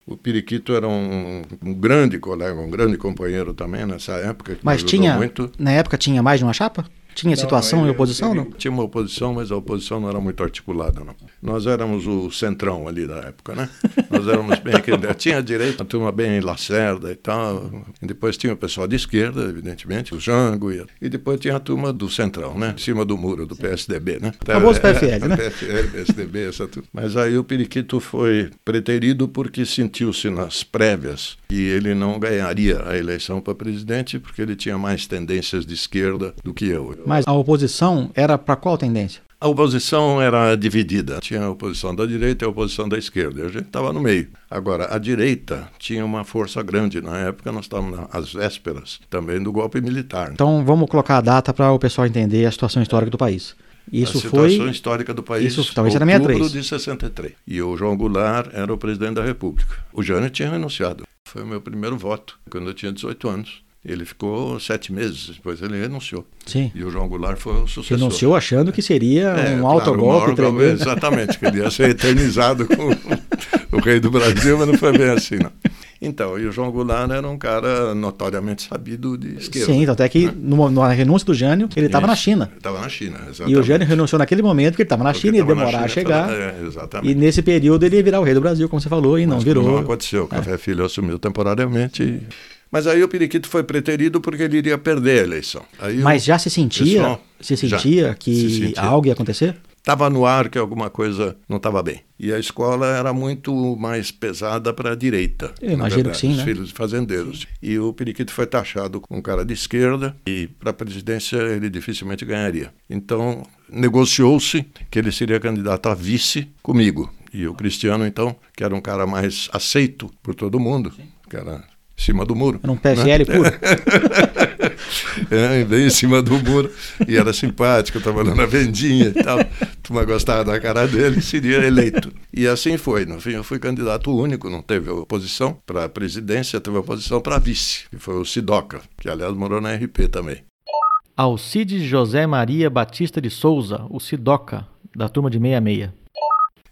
O Periquito era um, um grande colega, um grande companheiro também nessa época. Mas tinha, muito. na época, tinha mais de uma chapa? Tinha situação Não, e oposição, não? Tinha uma oposição, mas a oposição não era muito articulada, não. Nós éramos o centrão ali da época, né? Nós éramos bem. Tinha a direita, uma turma bem Lacerda e tal. E depois tinha o pessoal de esquerda, evidentemente, o Jango. E, e depois tinha a turma do centrão, né? Em cima do muro do PSDB, né? Famoso PFL, É, né? PFL, PSDB, essa turma. Mas aí o Periquito foi preterido porque sentiu-se nas prévias e ele não ganharia a eleição para presidente porque ele tinha mais tendências de esquerda do que eu. Mas a oposição era para qual tendência? A oposição era dividida. Tinha a oposição da direita e a oposição da esquerda. E a gente estava no meio. Agora, a direita tinha uma força grande. Na época, nós estávamos às vésperas também do golpe militar. Então, vamos colocar a data para o pessoal entender a situação histórica do país. Isso a situação foi. histórica do país. Isso talvez era outubro 63. de 63. E o João Goulart era o presidente da República. O Jânio tinha renunciado. Foi o meu primeiro voto, quando eu tinha 18 anos. Ele ficou sete meses, depois ele renunciou. Sim. E o João Goulart foi o sucessor. Renunciou achando que seria É, um claro, autogolpe o maior golpe. Exatamente, que ele ia ser eternizado com o rei do Brasil, mas não foi bem assim, não. Então, e o João Goulart era um cara notoriamente sabido de esquerda. Sim, tanto é que no- na renúncia do Jânio, ele estava na. China. Estava na China, exatamente. E o Jânio renunciou naquele momento porque ele estava na China, ia demorar a China, chegar. tava- é, exatamente. E nesse período ele ia virar o rei do Brasil, como você falou, e não Mas virou. Não aconteceu. O Café Filho assumiu temporariamente. e- Mas aí o Periquito foi preterido porque ele iria perder a eleição. Aí Mas já se sentia, pessoal- se já, sentia que se sentia. algo ia acontecer? Estava no ar que alguma coisa não estava bem. E a escola era muito mais pesada para a direita. Eu imagino verdade, que sim, os né? filhos de fazendeiros. E o Periquito foi taxado com um cara de esquerda e para a presidência ele dificilmente ganharia. Então negociou-se que ele seria candidato a vice comigo. E o Cristiano, então, que era um cara mais aceito por todo mundo, que era em cima do muro. Era um PFL puro. É, bem em cima do muro. E era simpático, trabalhando na vendinha e tal. Turma gostava da cara dele, seria eleito. E assim foi. No fim, eu fui candidato único, não teve oposição para a presidência, teve oposição para vice, que foi o Sidoca, que aliás morou na RP também. Alcides José Maria Batista de Souza, o Sidoca, da turma de 66.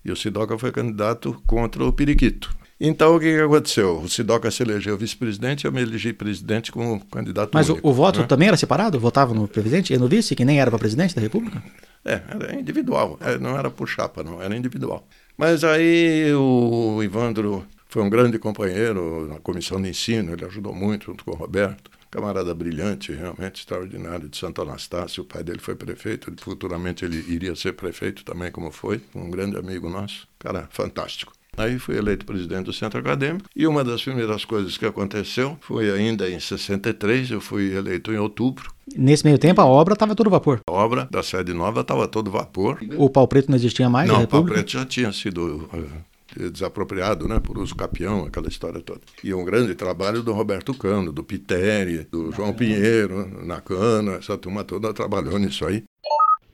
E o Sidoca foi candidato contra o Periquito. Então, o que, que aconteceu? O Sidoca se elegeu vice-presidente, eu me elegi presidente como candidato Mas o, único. o voto né? também era separado? Votava no presidente e no vice, que nem era para presidente da República? É, era individual, é, não era por chapa, não, era individual. Mas aí o Ivandro foi um grande companheiro na comissão de ensino, ele ajudou muito junto com o Roberto. Camarada brilhante, realmente extraordinário, de Santo Anastácio. O pai dele foi prefeito, futuramente ele iria ser prefeito também, como foi, um grande amigo nosso. Cara, fantástico. Aí fui eleito presidente do centro acadêmico e uma das primeiras coisas que aconteceu foi ainda em 63, eu fui eleito em outubro. Nesse meio tempo, a obra estava todo vapor. A obra da sede nova estava todo vapor. O pau preto não existia mais Não, o pau preto já tinha sido eh, desapropriado, né, por uso capião, aquela história toda. E um grande trabalho do Roberto Cano, do Piteri, do João Pinheiro, na Cana, essa turma toda trabalhou nisso aí.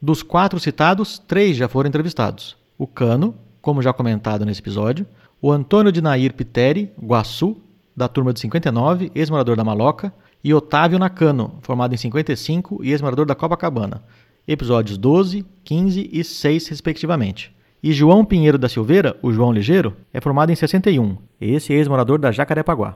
Dos quatro citados, três já foram entrevistados. O Cano, como já comentado nesse episódio, o Antônio de Nair Piteri, Guaçu, da turma de 59, ex-morador da Maloca, e Otávio Nakano, formado em 55 e ex-morador da Copacabana, episódios 12, 15 e 6, respectivamente. E João Pinheiro da Silveira, o João Ligeiro, é formado em 61, esse é ex-morador da Jacarepaguá.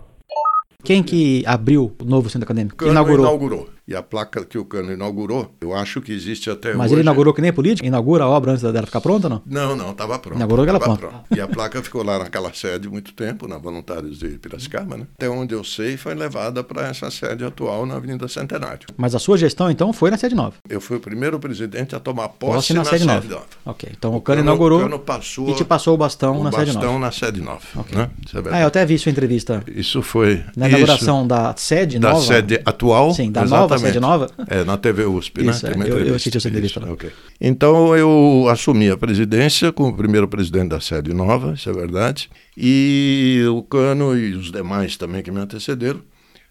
Quem que abriu o novo centro acadêmico? Cano inaugurou. E a placa que o Cano inaugurou, eu acho que existe até Mas hoje. ele inaugurou que nem político? Inaugura a obra antes dela ficar pronta, não? Não, não, estava pronto. Inaugurou aquela Tava pronta. pronto. E a placa ficou lá naquela sede muito tempo, na Voluntários de Piracicaba, né? Até onde eu sei, foi levada para essa sede atual na Avenida Centenário. Mas a sua gestão, então, foi na sede nova. Eu fui o primeiro presidente a tomar posse, Posse na, sede, nova. Ok, então o, Cano Cano- inaugurou Cano passou e te passou o bastão o na sede bastão nova. na sede nova. Né? Isso é Ah, eu até vi sua entrevista Isso foi. na isso, inauguração da sede da nova. sede atual. Sim, da nova sede nova. É, na TV USP, Isso, né? é, eu- eu assisti essa entrevista lá. ok. Então eu assumi a presidência como primeiro presidente da sede nova, isso é verdade. E o Cano e os demais também que me antecederam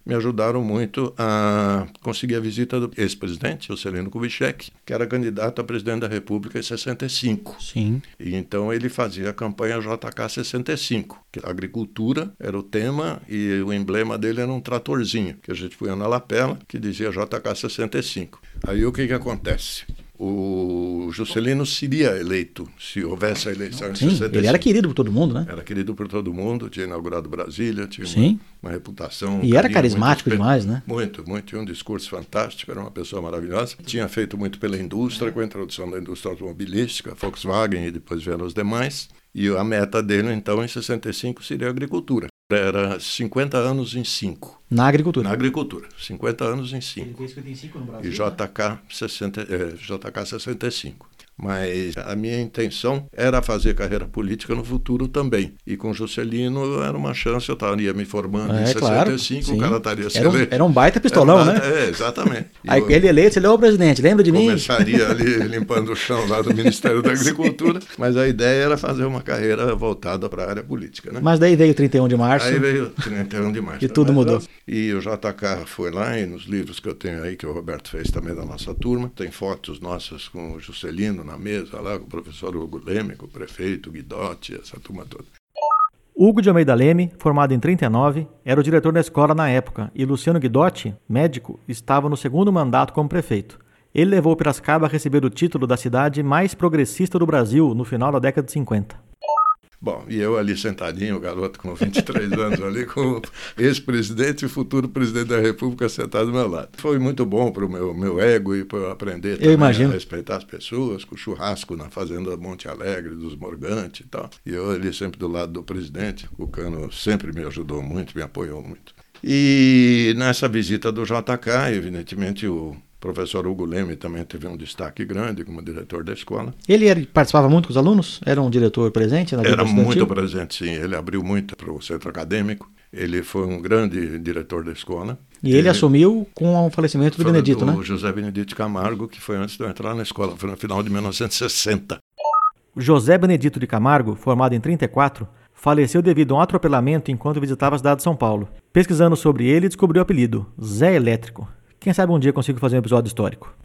me ajudaram muito a conseguir a visita do ex-presidente, Juscelino Kubitschek, que era candidato a presidente da República em 65. Sim. E então ele fazia a campanha JK 65, que a agricultura era o tema e o emblema dele era um tratorzinho, que a gente punha na lapela, que dizia JK 65. Aí o que que acontece? O Juscelino seria eleito se houvesse a eleição em Sim, 65. ele era querido por todo mundo, né? Era querido por todo mundo, tinha inaugurado Brasília, tinha uma- Sim. Uma, reputação. um E era carinho, carismático muito demais, né? Muito, muito. Tinha um discurso fantástico, era uma pessoa maravilhosa. Tinha feito muito pela indústria, com a introdução da indústria automobilística, Volkswagen e depois vieram os demais. E a meta dele, então, em 65, seria a agricultura. Era 50 anos em 5. Na agricultura. Na agricultura, 50 anos em 5 fez 55 no e JK, 60, eh, JK 65. Mas a minha intenção era fazer carreira política no futuro também. E com Juscelino era uma chance, eu estaria me formando em É, claro. 65, sim. o cara estaria se Era um, era um baita pistolão, né? É, exatamente. Aí eu ele eleito, ele é o presidente, lembra de mim? começaria ali limpando o chão lá do Ministério da Agricultura, mas a ideia era fazer uma carreira voltada para a área política, né? Mas daí veio o 31 de março. Aí veio 31 de março. E tudo mudou. E o JK foi lá, e nos livros que eu tenho aí, que o Roberto fez também da nossa turma, tem fotos nossas com o Juscelino na mesa lá, com o professor Hugo Leme, com o prefeito, Guidotti, essa turma toda. Hugo de Almeida Leme, formado em 39, era o diretor da escola na época e Luciano Guidotti, médico, estava no segundo mandato como prefeito. Ele levou Piracicaba a receber o título da cidade mais progressista do Brasil no final da década de 50. Bom, e eu ali sentadinho, o garoto com 23 anos ali, com o ex-presidente e futuro presidente da República sentado do meu lado. Foi muito bom para o meu, meu ego e para eu aprender também imagino. a respeitar as pessoas, com churrasco na fazenda Monte Alegre, dos Morgantes e tal. E eu ali sempre do lado do presidente, o Cano sempre me ajudou muito, me apoiou muito. E nessa visita do JK, evidentemente, o professor Hugo Leme também teve um destaque grande como diretor da escola. Ele era- participava muito com os alunos? Era um diretor presente na vida Era estudantil? muito presente, sim. Ele abriu muito para o centro acadêmico. Ele foi um grande diretor da escola. E ele assumiu com o falecimento do Benedito, do né? José Benedito Camargo, que foi antes de eu entrar na escola, foi no final de 1960. José Benedito de Camargo, formado em 34, faleceu devido a um atropelamento enquanto visitava a cidade de São Paulo. Pesquisando sobre ele, descobriu o apelido, Zé Elétrico. Quem sabe um dia consigo fazer um episódio histórico.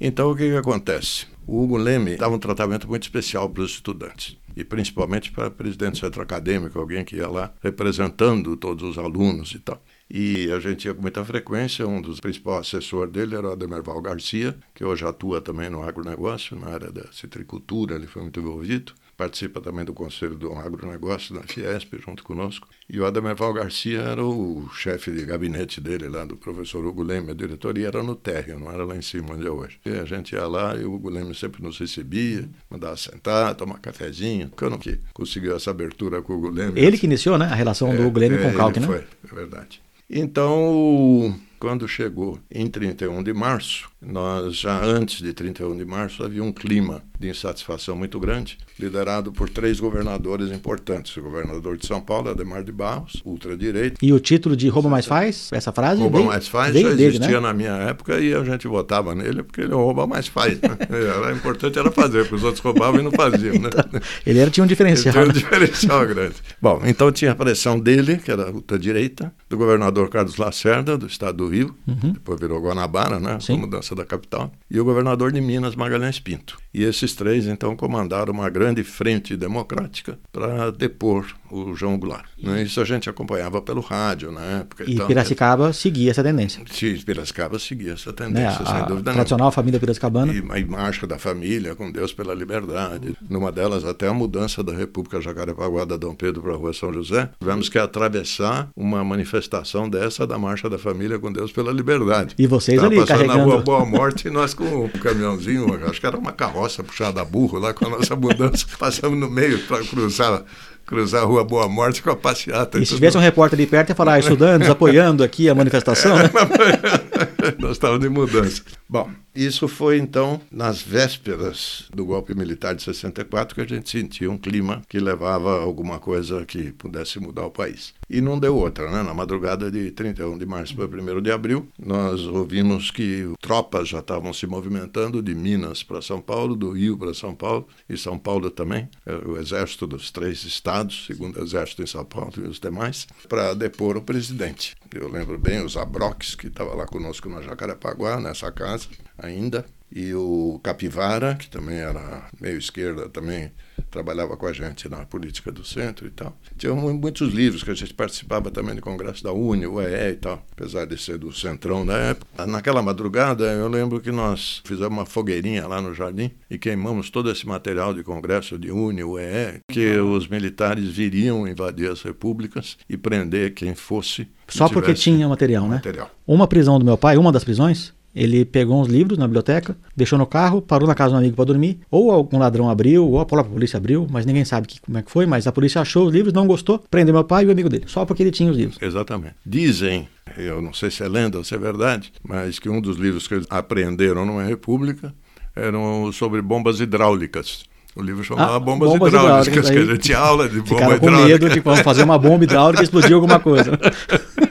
Então, o que, que acontece? O Hugo Leme dava um tratamento muito especial para os estudantes, e principalmente para presidente do centro acadêmico, alguém que ia lá representando todos os alunos e tal. E a gente ia com muita frequência, um dos principais assessores dele era o Ademerval Garcia, que hoje atua também no agronegócio, na área da citricultura, ele foi muito envolvido. Participa também do Conselho do Agronegócio da Fiesp, junto conosco. E o Ademerval Garcia era o chefe de gabinete dele, lá do professor Hugo Leme. A diretoria era no térreo, não era lá em cima onde é hoje. E a gente ia lá e o Hugo Leme sempre nos recebia, mandava sentar, tomar cafezinho. Que eu não que conseguiu essa abertura com o Hugo Leme. Ele que iniciou, né? A relação do Hugo Leme com o É, Calque, né? Foi, é verdade. Então, quando chegou em 31 de março, nós já antes de 31 de março havia um clima de insatisfação muito grande, liderado por três governadores importantes. O governador de São Paulo, Ademar de Barros, ultradireita. E o título de Rouba Mais Faz, essa frase Rouba veio, mais faz, já dele, existia né? na minha época e a gente votava nele porque ele rouba mais faz. Né? Era importante era fazer, porque os outros roubavam e não faziam. Né? Ele era, tinha um Ele diferencial. tem um né? diferencial grande. Bom, então tinha a pressão dele, que era a direita, do governador Carlos Lacerda, do estado do Rio, depois virou Guanabara, né? Uhum. Sim. A mudança da capital, e o governador de Minas, Magalhães Pinto. E esses três, então, comandaram uma grande frente democrática para depor o João Goulart. Né? Isso a gente acompanhava pelo rádio na época. E então, Piracicaba seguia essa tendência. Se Piracicaba seguia essa Né? tendência, A, sem a dúvida tradicional família piracicabana. E a marcha da família, com Deus pela liberdade. Numa delas, até a mudança da República Jacarepaguá da Dom Pedro para a Rua São José. Tivemos que atravessar uma manifestação dessa da marcha da família, com Deus pela liberdade. E vocês Tava ali passando carregando. na rua Boa Morte e nós com um caminhãozinho, acho que era uma carroça puxada a burro lá com a nossa mudança, passamos no meio para cruzar, cruzar a rua Boa Morte com a passeata. E se tivesse um repórter ali perto, ia falar, "Ah, estudantes apoiando aqui a manifestação, né? Nós estávamos de mudança. Bom, isso foi então nas vésperas do golpe militar de 64 que a gente sentia um clima que levava alguma coisa que pudesse mudar o país. E não deu outra, né? Na madrugada de 31 de março para 1 de abril, nós ouvimos que tropas já estavam se movimentando de Minas para São Paulo, do Rio para São Paulo e São Paulo também, é, o exército dos três estados, segundo exército em São Paulo e os demais, para depor o presidente. Eu lembro bem os Abroques, que estava lá conosco na Jacarepaguá, nessa casa ainda, e o Capivara, que também era meio esquerda, também trabalhava com a gente na política do centro e tal. Tinha mu- muitos livros que a gente participava também do Congresso da UNE, UEE e tal, apesar de ser do centrão da época. Naquela madrugada, eu lembro que nós fizemos uma fogueirinha lá no jardim e queimamos todo esse material de Congresso de UNE, UEE, que os militares viriam invadir as repúblicas e prender quem fosse. Só porque tinha material, né? material. Uma prisão do meu pai, uma das prisões, ele pegou uns livros na biblioteca, deixou no carro, parou na casa de um amigo para dormir. Ou algum ladrão abriu, ou a própria polícia abriu, mas ninguém sabe que- como é que foi. Mas a polícia achou os livros, não gostou, prendeu meu pai e o amigo dele, só porque ele tinha os livros. Exatamente. Dizem, eu não sei se é lenda ou se é verdade, mas que um dos livros que eles aprenderam numa república eram sobre bombas hidráulicas. O livro chamava Ah, Bombas, bombas Hidráulicas, hidráulicas, que a gente tinha aula de bomba Ficaram com hidráulica. medo de fazer uma bomba hidráulica e explodir alguma coisa.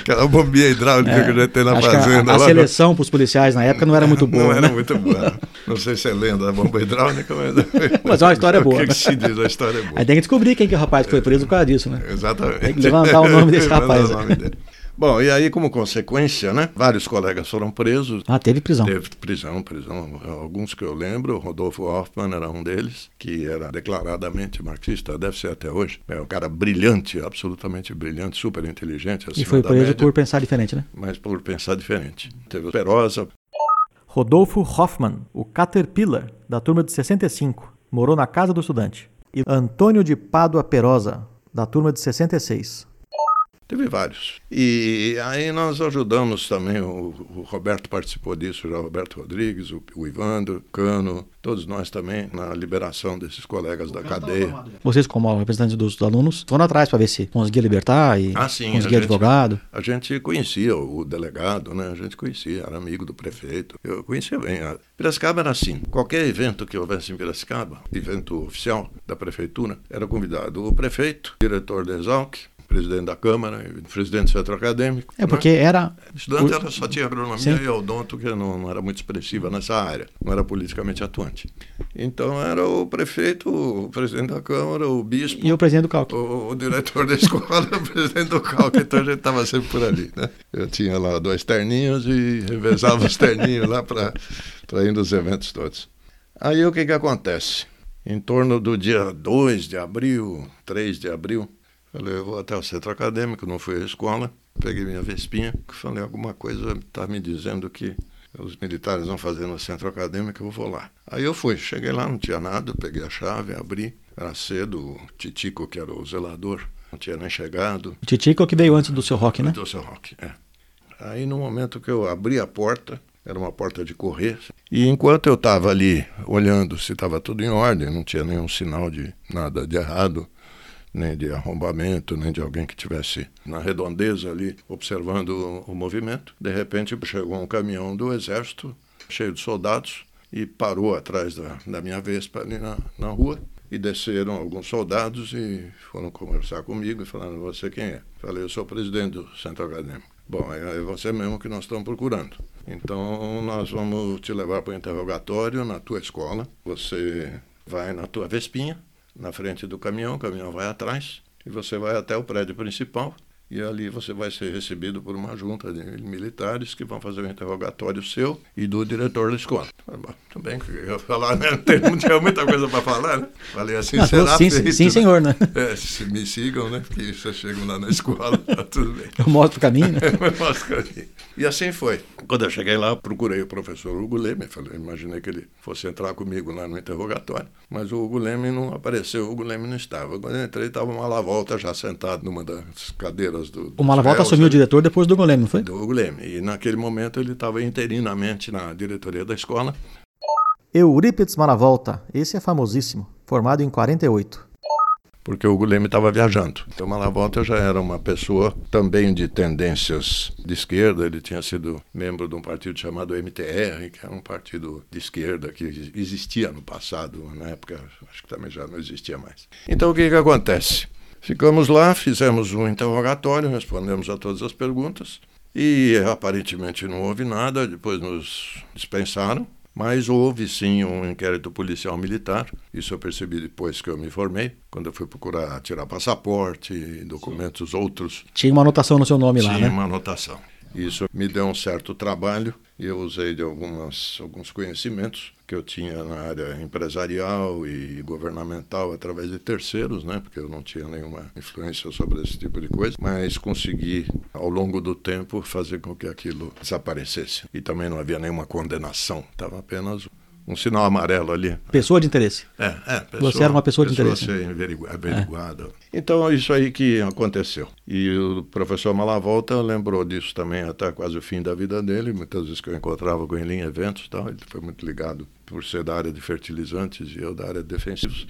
Aquela bombinha hidráulica que a gente tem na É, que a- fazenda. a, lá, seleção para os policiais na época não era muito boa. Não era né? muito boa. Não sei se é lenda a bomba hidráulica, mas. Mas é uma história boa, O que, né? que se diz? A história é boa. Aí tem que descobrir quem que é o rapaz que foi preso por causa disso, né? Exatamente. Tem que levantar o nome desse rapaz. o nome dele. Bom, e aí, como consequência, né? Vários colegas foram presos. Ah, teve prisão. Teve prisão, prisão. Alguns que eu lembro, o Rodolfo Hoffman era um deles, que era declaradamente marxista, deve ser até hoje. É um cara brilhante, absolutamente brilhante, super inteligente. E foi preso média, por pensar diferente, né? Mas por pensar diferente. Teve o Perosa, Rodolfo Hoffman, o Caterpillar, da turma de 65, morou na casa do estudante. E Antônio de Pádua Perosa, da turma de 66. Teve vários. E aí nós ajudamos também, o, o Roberto participou disso, já o Roberto Rodrigues, o, o Ivandro, Cano, todos nós também, na liberação desses colegas da cadeia. Vocês, como representantes dos alunos, foram atrás para ver se conseguia libertar e Ah, sim, a conseguia gente- advogado. A gente conhecia o delegado, né? A gente conhecia, era amigo do prefeito. Eu conhecia bem. A Piracicaba era assim. Qualquer evento que houvesse em Piracicaba, evento oficial da prefeitura, era convidado o prefeito, diretor da Exalc, presidente da Câmara, e presidente do centro acadêmico. É né? porque era. Estudante ela só tinha agronomia Sim. e odonto, que não, não era muito expressiva nessa área, não era politicamente atuante. Então era o prefeito, o presidente da Câmara, o bispo, E o presidente do cálculo. o, o diretor da escola, o presidente do cálculo, então a gente estava sempre por ali. Né? Eu tinha lá dois terninhos e revezava os terninhos lá para ir nos eventos todos. Aí o que, que acontece? Em torno do dia 2 de abril, 3 de abril, falei, eu vou até o centro acadêmico, não fui à escola, peguei minha vespinha, falei, alguma coisa está me dizendo que os militares vão fazer no centro acadêmico, eu vou lá. Aí eu fui, cheguei lá, não tinha nada, peguei a chave, abri, era cedo, o Titico, que era o zelador, não tinha nem chegado, O Titico que veio antes do seu rock, né? do seu rock, é. Aí no momento que eu abri a porta, era uma porta de correr, e enquanto eu estava ali olhando se estava tudo em ordem, não tinha nenhum sinal de nada de errado, nem de arrombamento, nem de alguém que tivesse na redondeza ali observando o, o movimento, de repente chegou um caminhão do exército cheio de soldados e parou atrás da, da minha Vespa ali na, na rua. E desceram alguns soldados e foram conversar comigo e falaram: Você quem é? Falei: Eu sou o presidente do centro acadêmico. Bom, é é você mesmo que nós estamos procurando. Então, nós vamos te levar para o interrogatório na tua escola. Você vai na tua Vespinha, na frente do caminhão, o caminhão vai atrás, e você vai até o prédio principal. E ali você vai ser recebido por uma junta de militares que vão fazer o interrogatório seu e do diretor da escola. "Bom, Tudo bem, eu ia falar, né? Não tem- Não tinha muita coisa para falar, né? Falei assim, Ah, será sim, feito, sim, né? senhor, né? É, se me sigam, né? Porque vocês chegam lá na escola, tá tudo bem. Eu mostro o caminho, né? Mostra ali. E assim foi. Quando eu cheguei lá, procurei o professor Hugo Leme, falei, imaginei que ele fosse entrar comigo lá no interrogatório, mas o Hugo Leme não apareceu, o Hugo Leme não estava. Quando eu entrei, estava o Malavolta já sentado numa das cadeiras do... O Malavolta assumiu o diretor depois do Hugo Leme, não foi? Do Hugo Leme, e naquele momento ele estava interinamente na diretoria da escola. Eurípides Malavolta, esse é famosíssimo, formado em 48 porque o Guilherme estava viajando. Então, Malavolta já era uma pessoa também de tendências de esquerda, ele tinha sido membro de um partido chamado MTR, que era um partido de esquerda que existia no passado, na época acho que também já não existia mais. Então, o que, que acontece? Ficamos lá, fizemos um interrogatório, respondemos a todas as perguntas e aparentemente não houve nada, depois nos dispensaram. Mas houve sim um inquérito policial militar, isso eu percebi depois que eu me formei, quando eu fui procurar tirar passaporte, documentos outros. Tinha uma anotação no seu nome Tinha lá, né? Tinha uma anotação. Isso me deu um certo trabalho e eu usei de algumas, alguns conhecimentos que eu tinha na área empresarial e governamental através de terceiros, né, porque eu não tinha nenhuma influência sobre esse tipo de coisa, mas consegui ao longo do tempo fazer com que aquilo desaparecesse. E também não havia nenhuma condenação, estava apenas um sinal amarelo ali. Pessoa de interesse. É, é. Pessoa, Você era uma pessoa de pessoa interesse. Ser averiguada. É. Então, isso aí que aconteceu. E o professor Malavolta lembrou disso também até quase o fim da vida dele. Muitas vezes que eu encontrava com ele em eventos tal, ele foi muito ligado por ser da área de fertilizantes e eu da área de defensivos.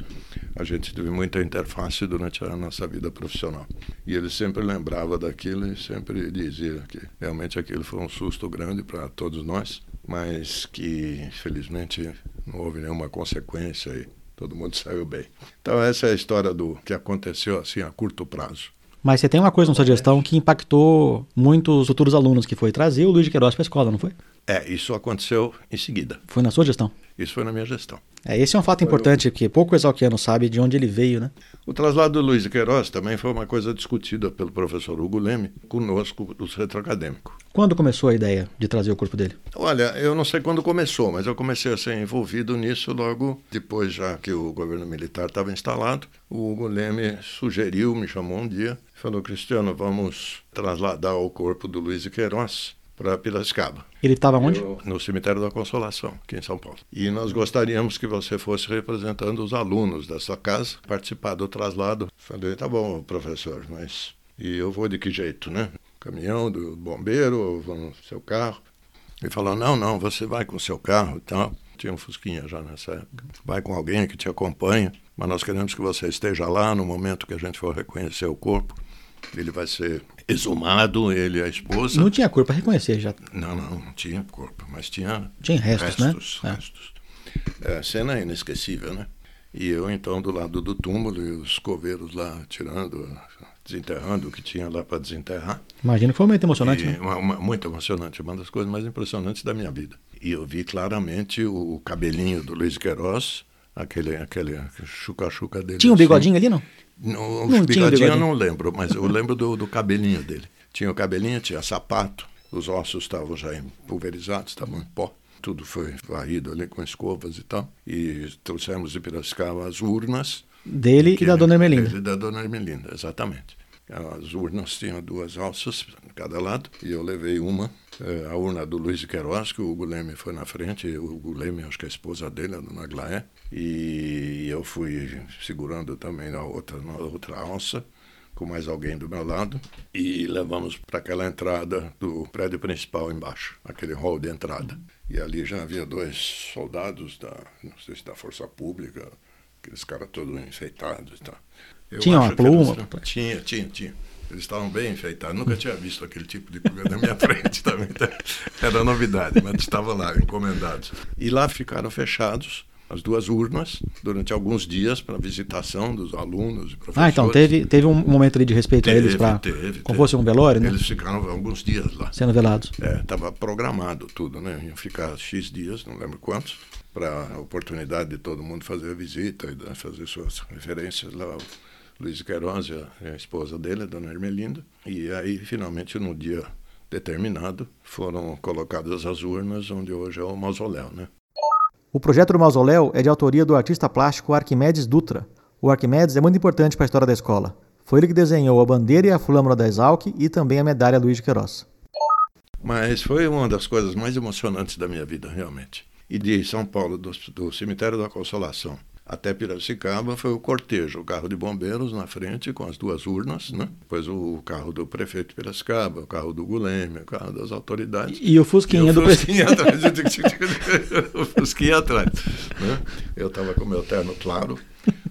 A gente teve muita interface durante a nossa vida profissional. E ele sempre lembrava daquilo e sempre dizia que realmente aquilo foi um susto grande para todos nós mas que infelizmente não houve nenhuma consequência e todo mundo saiu bem. Então essa é a história do que aconteceu assim a curto prazo. Mas você tem uma coisa na sua gestão que impactou muito os futuros alunos, que foi trazer o Luiz de Queiroz para a escola, não foi? É, isso aconteceu em seguida. Foi na sua gestão? Isso foi na minha gestão. É, esse é um fato importante, porque pouco exalquiano sabe de onde ele veio, né? O traslado do Luiz Queiroz também foi uma coisa discutida pelo professor Hugo Leme conosco do centro acadêmico. Quando começou a ideia de trazer o corpo dele? Olha, eu não sei quando começou, mas eu comecei a ser envolvido nisso logo depois, já que o governo militar estava instalado. O Hugo Leme sugeriu, me chamou um dia, falou: Cristiano, vamos trasladar o corpo do Luiz Queiroz para Piracicaba. Ele estava onde? Eu, no Cemitério da Consolação, aqui em São Paulo. E nós gostaríamos que você fosse representando os alunos dessa casa, participar do traslado. Falei, tá bom, professor, mas e eu vou de que jeito, né? Caminhão do bombeiro ou vou no seu carro? Ele falou, não, não, você vai com o seu carro e tal. Tinha um Fusquinha já nessa época. Vai com alguém que te acompanha, mas nós queremos que você esteja lá no momento que a gente for reconhecer o corpo. Ele vai ser exumado, ele e a esposa. Não tinha corpo para reconhecer já. Não, não, não tinha corpo, mas tinha. Tinha restos, restos né? Restos. É. cena inesquecível, né? E eu, então, do lado do túmulo, e os coveiros lá tirando, desenterrando o que tinha lá para desenterrar. Imagino que foi muito emocionante. E, né? uma, uma, muito emocionante, uma das coisas mais impressionantes da minha vida. E eu vi claramente o cabelinho do Luiz Queiroz, aquele, aquele chuca-chuca dele. Tinha um bigodinho assim. ali, não? No, não bigodinho eu não lembro, mas eu lembro do, do cabelinho dele. Tinha o cabelinho, tinha sapato, os ossos estavam já pulverizados, estavam em pó. Tudo foi varrido ali com escovas e tal. E trouxemos de Piracicaba as urnas. Dele e da Dona Ermelinda. Dele e da Dona Ermelinda, exatamente. As urnas tinham duas alças em cada lado e eu levei uma, a urna do Luiz de Queiroz, que o Hugo Leme foi na frente, o Hugo Leme, acho que a esposa dele, a Dona Glaé, e eu fui segurando também na outra, na outra alça, com mais alguém do meu lado, e levamos para aquela entrada do prédio principal embaixo, aquele hall de entrada. E ali já havia dois soldados da, não sei se da Força Pública, aqueles caras todos enfeitados e tal. Tinha uma pluma? Eles, tinha, tinha, tinha. Eles estavam bem enfeitados. Nunca tinha visto aquele tipo de coisa na minha frente também. Era novidade, mas estavam lá, encomendados. E lá ficaram fechados as duas urnas durante alguns dias para visitação dos alunos e professores. Ah, então teve, teve um momento ali de respeito teve, a eles para como fosse um velório, né? Eles ficaram alguns dias lá. Sendo velados. É, estava programado tudo, né? Iam ficar X dias, não lembro quantos, para a oportunidade de todo mundo fazer a visita e fazer suas referências lá. Luiz Queiroz, a esposa dele, a dona Ermelinda. E aí, finalmente, no dia determinado, foram colocadas as urnas onde hoje é o mausoléu, né? O projeto do mausoléu é de autoria do artista plástico Arquimedes Dutra. O Arquimedes é muito importante para a história da escola. Foi ele que desenhou a bandeira e a flâmula da Exalc e também a medalha Luiz de Queiroz. Mas foi uma das coisas mais emocionantes da minha vida, realmente. E de São Paulo, do, do Cemitério da Consolação, até Piracicaba foi o cortejo, o carro de bombeiros na frente com as duas urnas, né? Depois o carro do prefeito de Piracicaba, o carro do Guleme, o carro das autoridades. E o Fusquinha E o do Fusquinha prefeito. atrás. o Fusquinha atrás. Né? Eu estava com meu terno claro.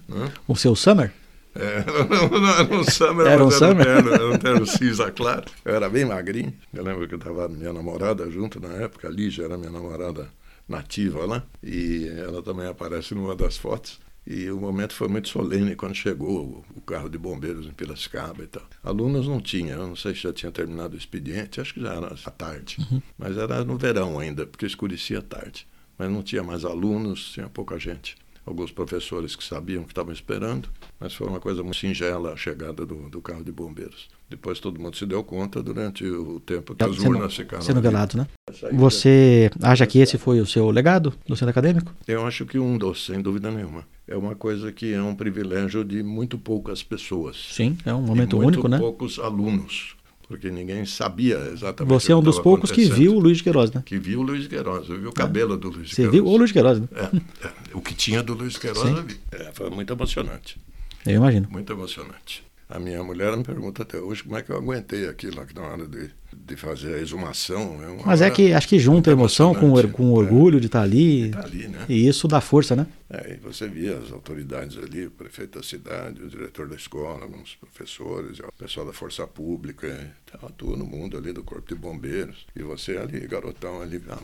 Né? O seu Summer? É, não, não era um summer, Era um summer? terno, era um terno cinza claro. Eu era bem magrinho. Eu lembro que eu estava minha namorada junto na época, a Lígia era minha namorada nativa lá, e ela também aparece numa das fotos. E o momento foi muito solene quando chegou o, carro de bombeiros em Piracicaba e tal. Alunos não tinha, eu não sei se já tinha terminado o expediente, acho que já era à tarde. Mas era no verão ainda, porque escurecia à tarde. Mas não tinha mais alunos, tinha pouca gente alguns professores que sabiam que estavam esperando, mas foi uma coisa muito singela a chegada do, do carro de bombeiros. Depois todo mundo se deu conta durante o tempo que as Sendo, urnas ficaram. sendo ali. velados, né? Você acha que esse foi o seu legado do centro acadêmico? Eu acho que um dos, sem dúvida nenhuma. É uma coisa que é um privilégio de muito poucas pessoas. Sim, é um momento muito único, né? poucos alunos, porque ninguém sabia exatamente Você é um dos poucos que viu o Luiz de Queiroz, né? Que viu o Luiz Queiroz, viu o cabelo do Luiz Você Queiroz. viu o Luiz de Queiroz, né? É, é, o que tinha do Luiz Queiroz Sim. eu vi. É, foi muito emocionante. Eu imagino. Muito emocionante. A minha mulher me pergunta até hoje como é que eu aguentei aquilo aqui na hora de, de fazer a exumação. É Mas é que acho que junta a emoção com, o- com o orgulho de estar ali. Tá ali, né? E isso dá força, né? É, e você via as autoridades ali, o prefeito da cidade, o diretor da escola, alguns professores, o pessoal da Força Pública, tava todo mundo ali do Corpo de Bombeiros. E você ali, garotão ali, ah,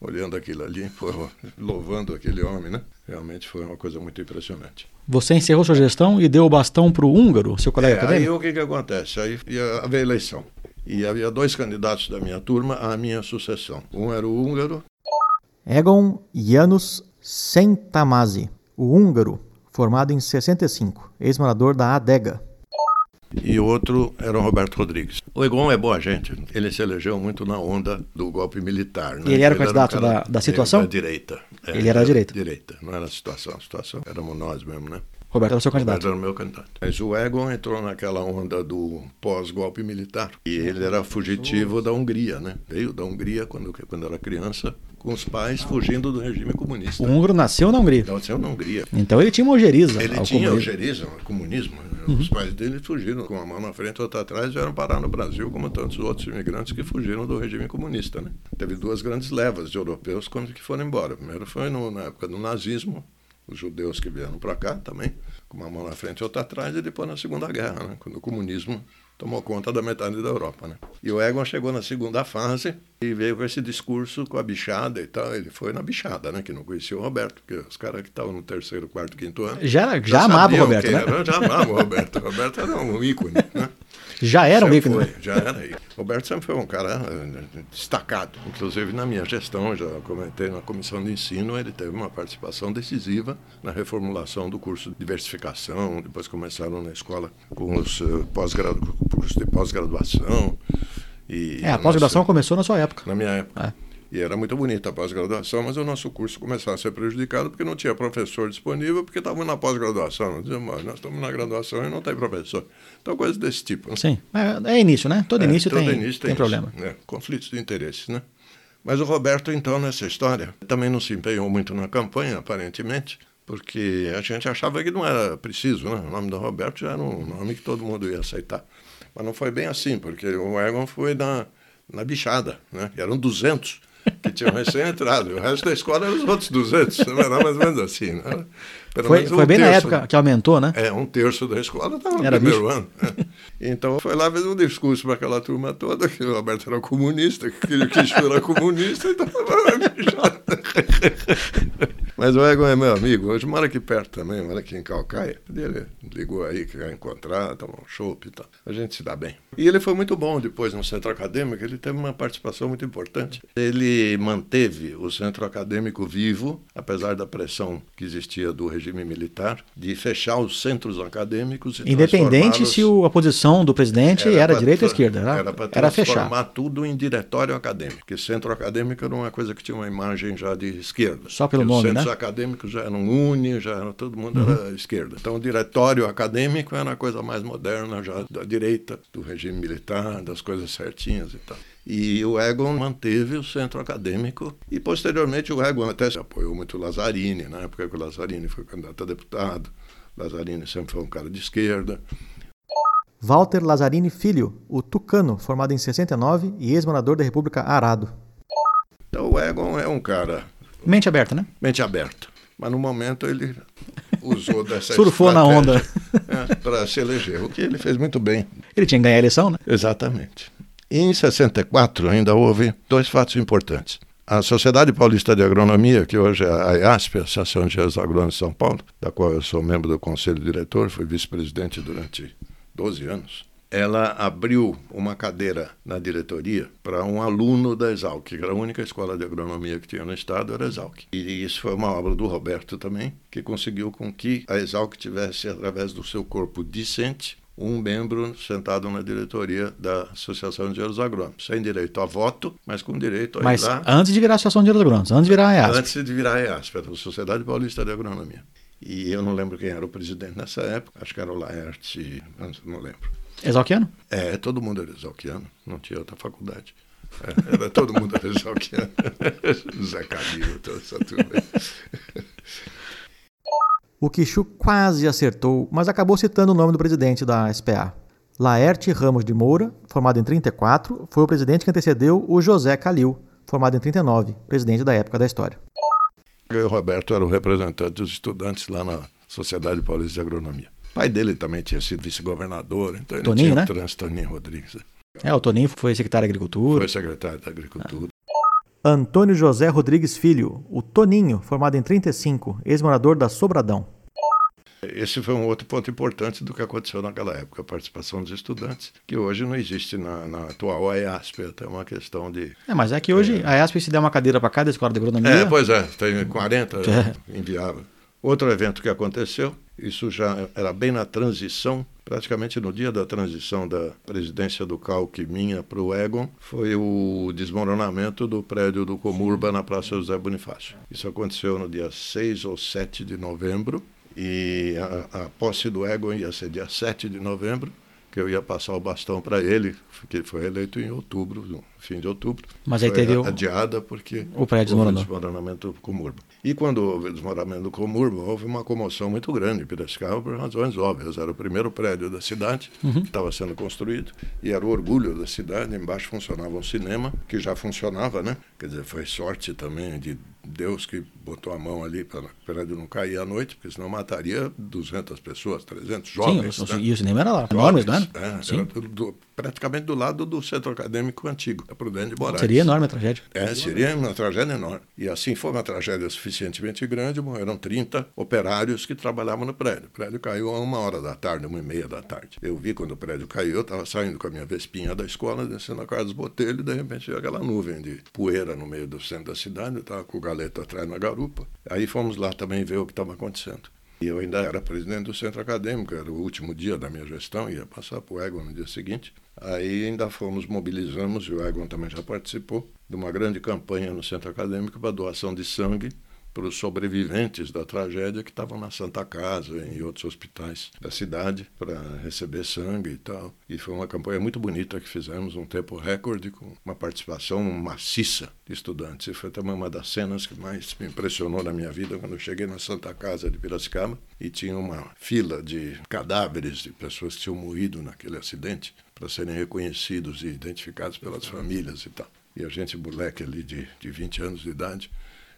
olhando aquilo ali, pô, louvando aquele homem, né? Realmente foi uma coisa muito impressionante. Você encerrou sua gestão e deu o bastão para o húngaro, seu colega É, aí o que, que acontece? Aí ia haver eleição. E havia dois candidatos da minha turma à minha sucessão. Um era o húngaro, Egon Janusz Sentamazi, o húngaro, formado em 65, ex-morador da Adega. E outro era o Roberto Rodrigues. O Egon é boa gente. Ele se elegeu muito na onda do golpe militar. Né? E ele era o um candidato da- da situação? Da direita. É, Ele era da direita. Direita. Não era a situação. A situação éramos nós mesmo, né? Roberto era o seu Roberto candidato. era o meu candidato. Mas o Egon entrou naquela onda do pós-golpe militar. E ele era fugitivo da Hungria, né? Veio da Hungria quando, quando era criança, com os pais fugindo do regime comunista. O húngaro nasceu na Hungria. Nasceu na Hungria. Então ele tinha uma ojeriza Ele tinha comunismo. algerismo, comunismo. Os pais dele fugiram com a mão na frente e outra atrás e vieram parar no Brasil, como tantos outros imigrantes que fugiram do regime comunista. Né? Teve duas grandes levas de europeus quando que foram embora. Primeiro foi no- na época do nazismo, os judeus que vieram para cá também, com uma mão na frente e outra atrás, e depois na Segunda Guerra, né? quando o comunismo tomou conta da metade da Europa. Né? E o Egon chegou na segunda fase e veio com esse discurso com a bichada e tal. Ele foi na bichada, né? que não conhecia o Roberto, porque os caras que estavam no terceiro, quarto, quinto ano Já, era- já amava o Roberto, né? Era, já amava o Roberto. O Roberto era um ícone, né? Já era um ícone. foi? Já era aí. Roberto sempre foi um cara eh, destacado. Inclusive na minha gestão, já comentei na comissão de ensino, ele teve uma participação decisiva na reformulação do curso de diversificação. Depois começaram na escola com os eh, pós-gradu- de pós-graduação. E É, a pós-graduação nossa- começou na sua época. na minha época. É. E era muito bonita a pós-graduação, mas o nosso curso começava a ser prejudicado porque não tinha professor disponível, porque estavam na pós-graduação. Nós dizíamos, "Mas nós estamos na graduação e não tem professor. Então, coisas desse tipo. né? Sim. É, é início, né? Todo É, início todo tem, início tem isso. problema. É, conflitos de interesses, né? Mas o Roberto, então, nessa história, também não se empenhou muito na campanha, aparentemente, porque a gente achava que não era preciso, né? O nome do Roberto já era um nome que todo mundo ia aceitar. Mas não foi bem assim, porque o Egon foi na, na bichada, né? E eram 200 que tinham recém-entrado. O resto da escola eram os outros 200. Não era mais ou menos assim, né? Pelo Foi, menos um foi bem na terço- época que aumentou, né? é, um terço da escola estava no Era primeiro ano. né? Então foi lá, fez um discurso para aquela turma toda, que o Roberto era comunista, que que eu era comunista, então Mas o Egon é meu amigo, hoje mora aqui perto também, mora aqui em Calcaia. Ele ligou aí que ia encontrar, tomar um chopp e tal. A gente se dá bem. E ele foi muito bom depois no centro acadêmico, ele teve uma participação muito importante. Ele manteve o centro acadêmico vivo, apesar da pressão que existia do regime militar, de fechar os centros acadêmicos Independente se o- a posição do presidente era, pra direita ou esquerda. Era, Era para era fechar. transformar tudo em diretório acadêmico. Porque centro acadêmico era uma coisa que tinha uma imagem já de esquerda. Só pelo nome, Os centros né? acadêmicos já eram uni, já era, todo mundo era esquerda. Então o diretório acadêmico era a coisa mais moderna já da direita, do regime militar, das coisas certinhas e tal. E o Egon manteve o centro acadêmico e, posteriormente, o Egon até se apoiou muito o Lazzarini, na época que o Lazzarini foi candidato a deputado. Lazzarini sempre foi um cara de esquerda. Walter Lazzarini Filho, o tucano, formado em 69 e ex-morador da República Arado. Então o Egon é um cara... Mente aberta, né? Mente aberta. Mas no momento ele usou dessa Surfou na onda. É, para se eleger, o que ele fez muito bem. Ele tinha que ganhar a eleição, né? Exatamente. Em 64 ainda houve dois fatos importantes. A Sociedade Paulista de Agronomia, que hoje é a IASP, Associação de Agrônomos de São Paulo, da qual eu sou membro do conselho diretor, fui vice-presidente durante 12 anos, ela abriu uma cadeira na diretoria para um aluno da Exalc, que era a única escola de agronomia que tinha no estado, era a Exalc. E isso foi uma obra do Roberto também, que conseguiu com que a Exalc tivesse, através do seu corpo discente, um membro sentado na diretoria da Associação de Engenheiros Agrônomos, sem direito a voto, mas com direito a Mas ir lá antes de virar a Associação de Engenheiros Agrônomos, antes de virar a EASP. antes de virar a EASP, a Sociedade Paulista de Agronomia. E eu não lembro quem era o presidente nessa época, acho que era o Laerte, não lembro. Exalquiano? É, todo mundo era exalquiano, não tinha outra faculdade. É, era todo mundo era exalquiano. Zé Camilo, toda essa turma. O Quixu quase acertou, mas acabou citando o nome do presidente da SPA. Laerte Ramos de Moura, formado em 34, foi o presidente que antecedeu o José Calil, formado em 39, presidente da época da história. E o Roberto era o representante dos estudantes lá na Sociedade Paulista de Agronomia. O pai dele também tinha sido vice-governador, então ele Toninho, tinha né? trânsito Toninho Rodrigues. É, o Toninho foi secretário de Agricultura. Foi secretário da Agricultura. Antônio José Rodrigues Filho, o Toninho, formado em 35, ex-morador da Sobradão. Esse foi um outro ponto importante do que aconteceu naquela época, a participação dos estudantes, que hoje não existe na, na atual AEASP, é até uma questão de... É, mas é que hoje a EASP se der uma cadeira para cada escola de agronomia. É, pois é, tem 40, É. inviável. Outro evento que aconteceu, isso já era bem na transição, praticamente no dia da transição da presidência do CALC minha para o Egon, foi o desmoronamento do prédio do Comurba na Praça José Bonifácio. Isso aconteceu no dia 6 ou 7 de novembro, e a, a posse do Egon ia ser dia 7 de novembro, que eu ia passar o bastão para ele, que foi eleito em outubro, no fim de outubro. Mas aí teve adiada porque o prédio desmoronou. desmoronamento do Comurba. E quando houve o desmoronamento do Comurba, houve uma comoção muito grande em Piracicaba por razões óbvias. Era o primeiro prédio da cidade Uhum. que estava sendo construído e era o orgulho da cidade. Embaixo funcionava um cinema, que já funcionava, né? Quer dizer, foi sorte também de Deus que botou a mão ali para o prédio não cair à noite, porque senão mataria 200 pessoas, 300 Sim, jovens. o- né? e o cinema era lá, enorme, não era? É, Sim. era do- praticamente do lado do centro acadêmico antigo, da Prudente de Moraes. Seria enorme a tragédia. É, seria uma tragédia enorme. E assim foi uma tragédia suficientemente grande, morreram 30 operários que trabalhavam no prédio. O prédio caiu a uma hora da tarde, uma e meia da tarde. Eu vi quando o prédio caiu, eu estava saindo com a minha vespinha da escola, descendo a Carlos Botelho, e de repente veio aquela nuvem de poeira no meio do centro da cidade, eu estava com o galeto atrás na garupa. Aí fomos lá também ver o que estava acontecendo. E eu ainda era presidente do centro acadêmico, era o último dia da minha gestão, ia passar para o Egon no dia seguinte. Aí ainda fomos, mobilizamos, e o Egon também já participou, de uma grande campanha no centro acadêmico para doação de sangue para os sobreviventes da tragédia que estavam na Santa Casa e em outros hospitais da cidade para receber sangue e tal. E foi uma campanha muito bonita que fizemos, um tempo recorde, com uma participação maciça de estudantes. E foi também uma das cenas que mais me impressionou na minha vida quando eu cheguei na Santa Casa de Piracicaba e tinha uma fila de cadáveres de pessoas que tinham morrido naquele acidente para serem reconhecidos e identificados pelas famílias e tal. E a gente, moleque ali de, de 20 anos de idade,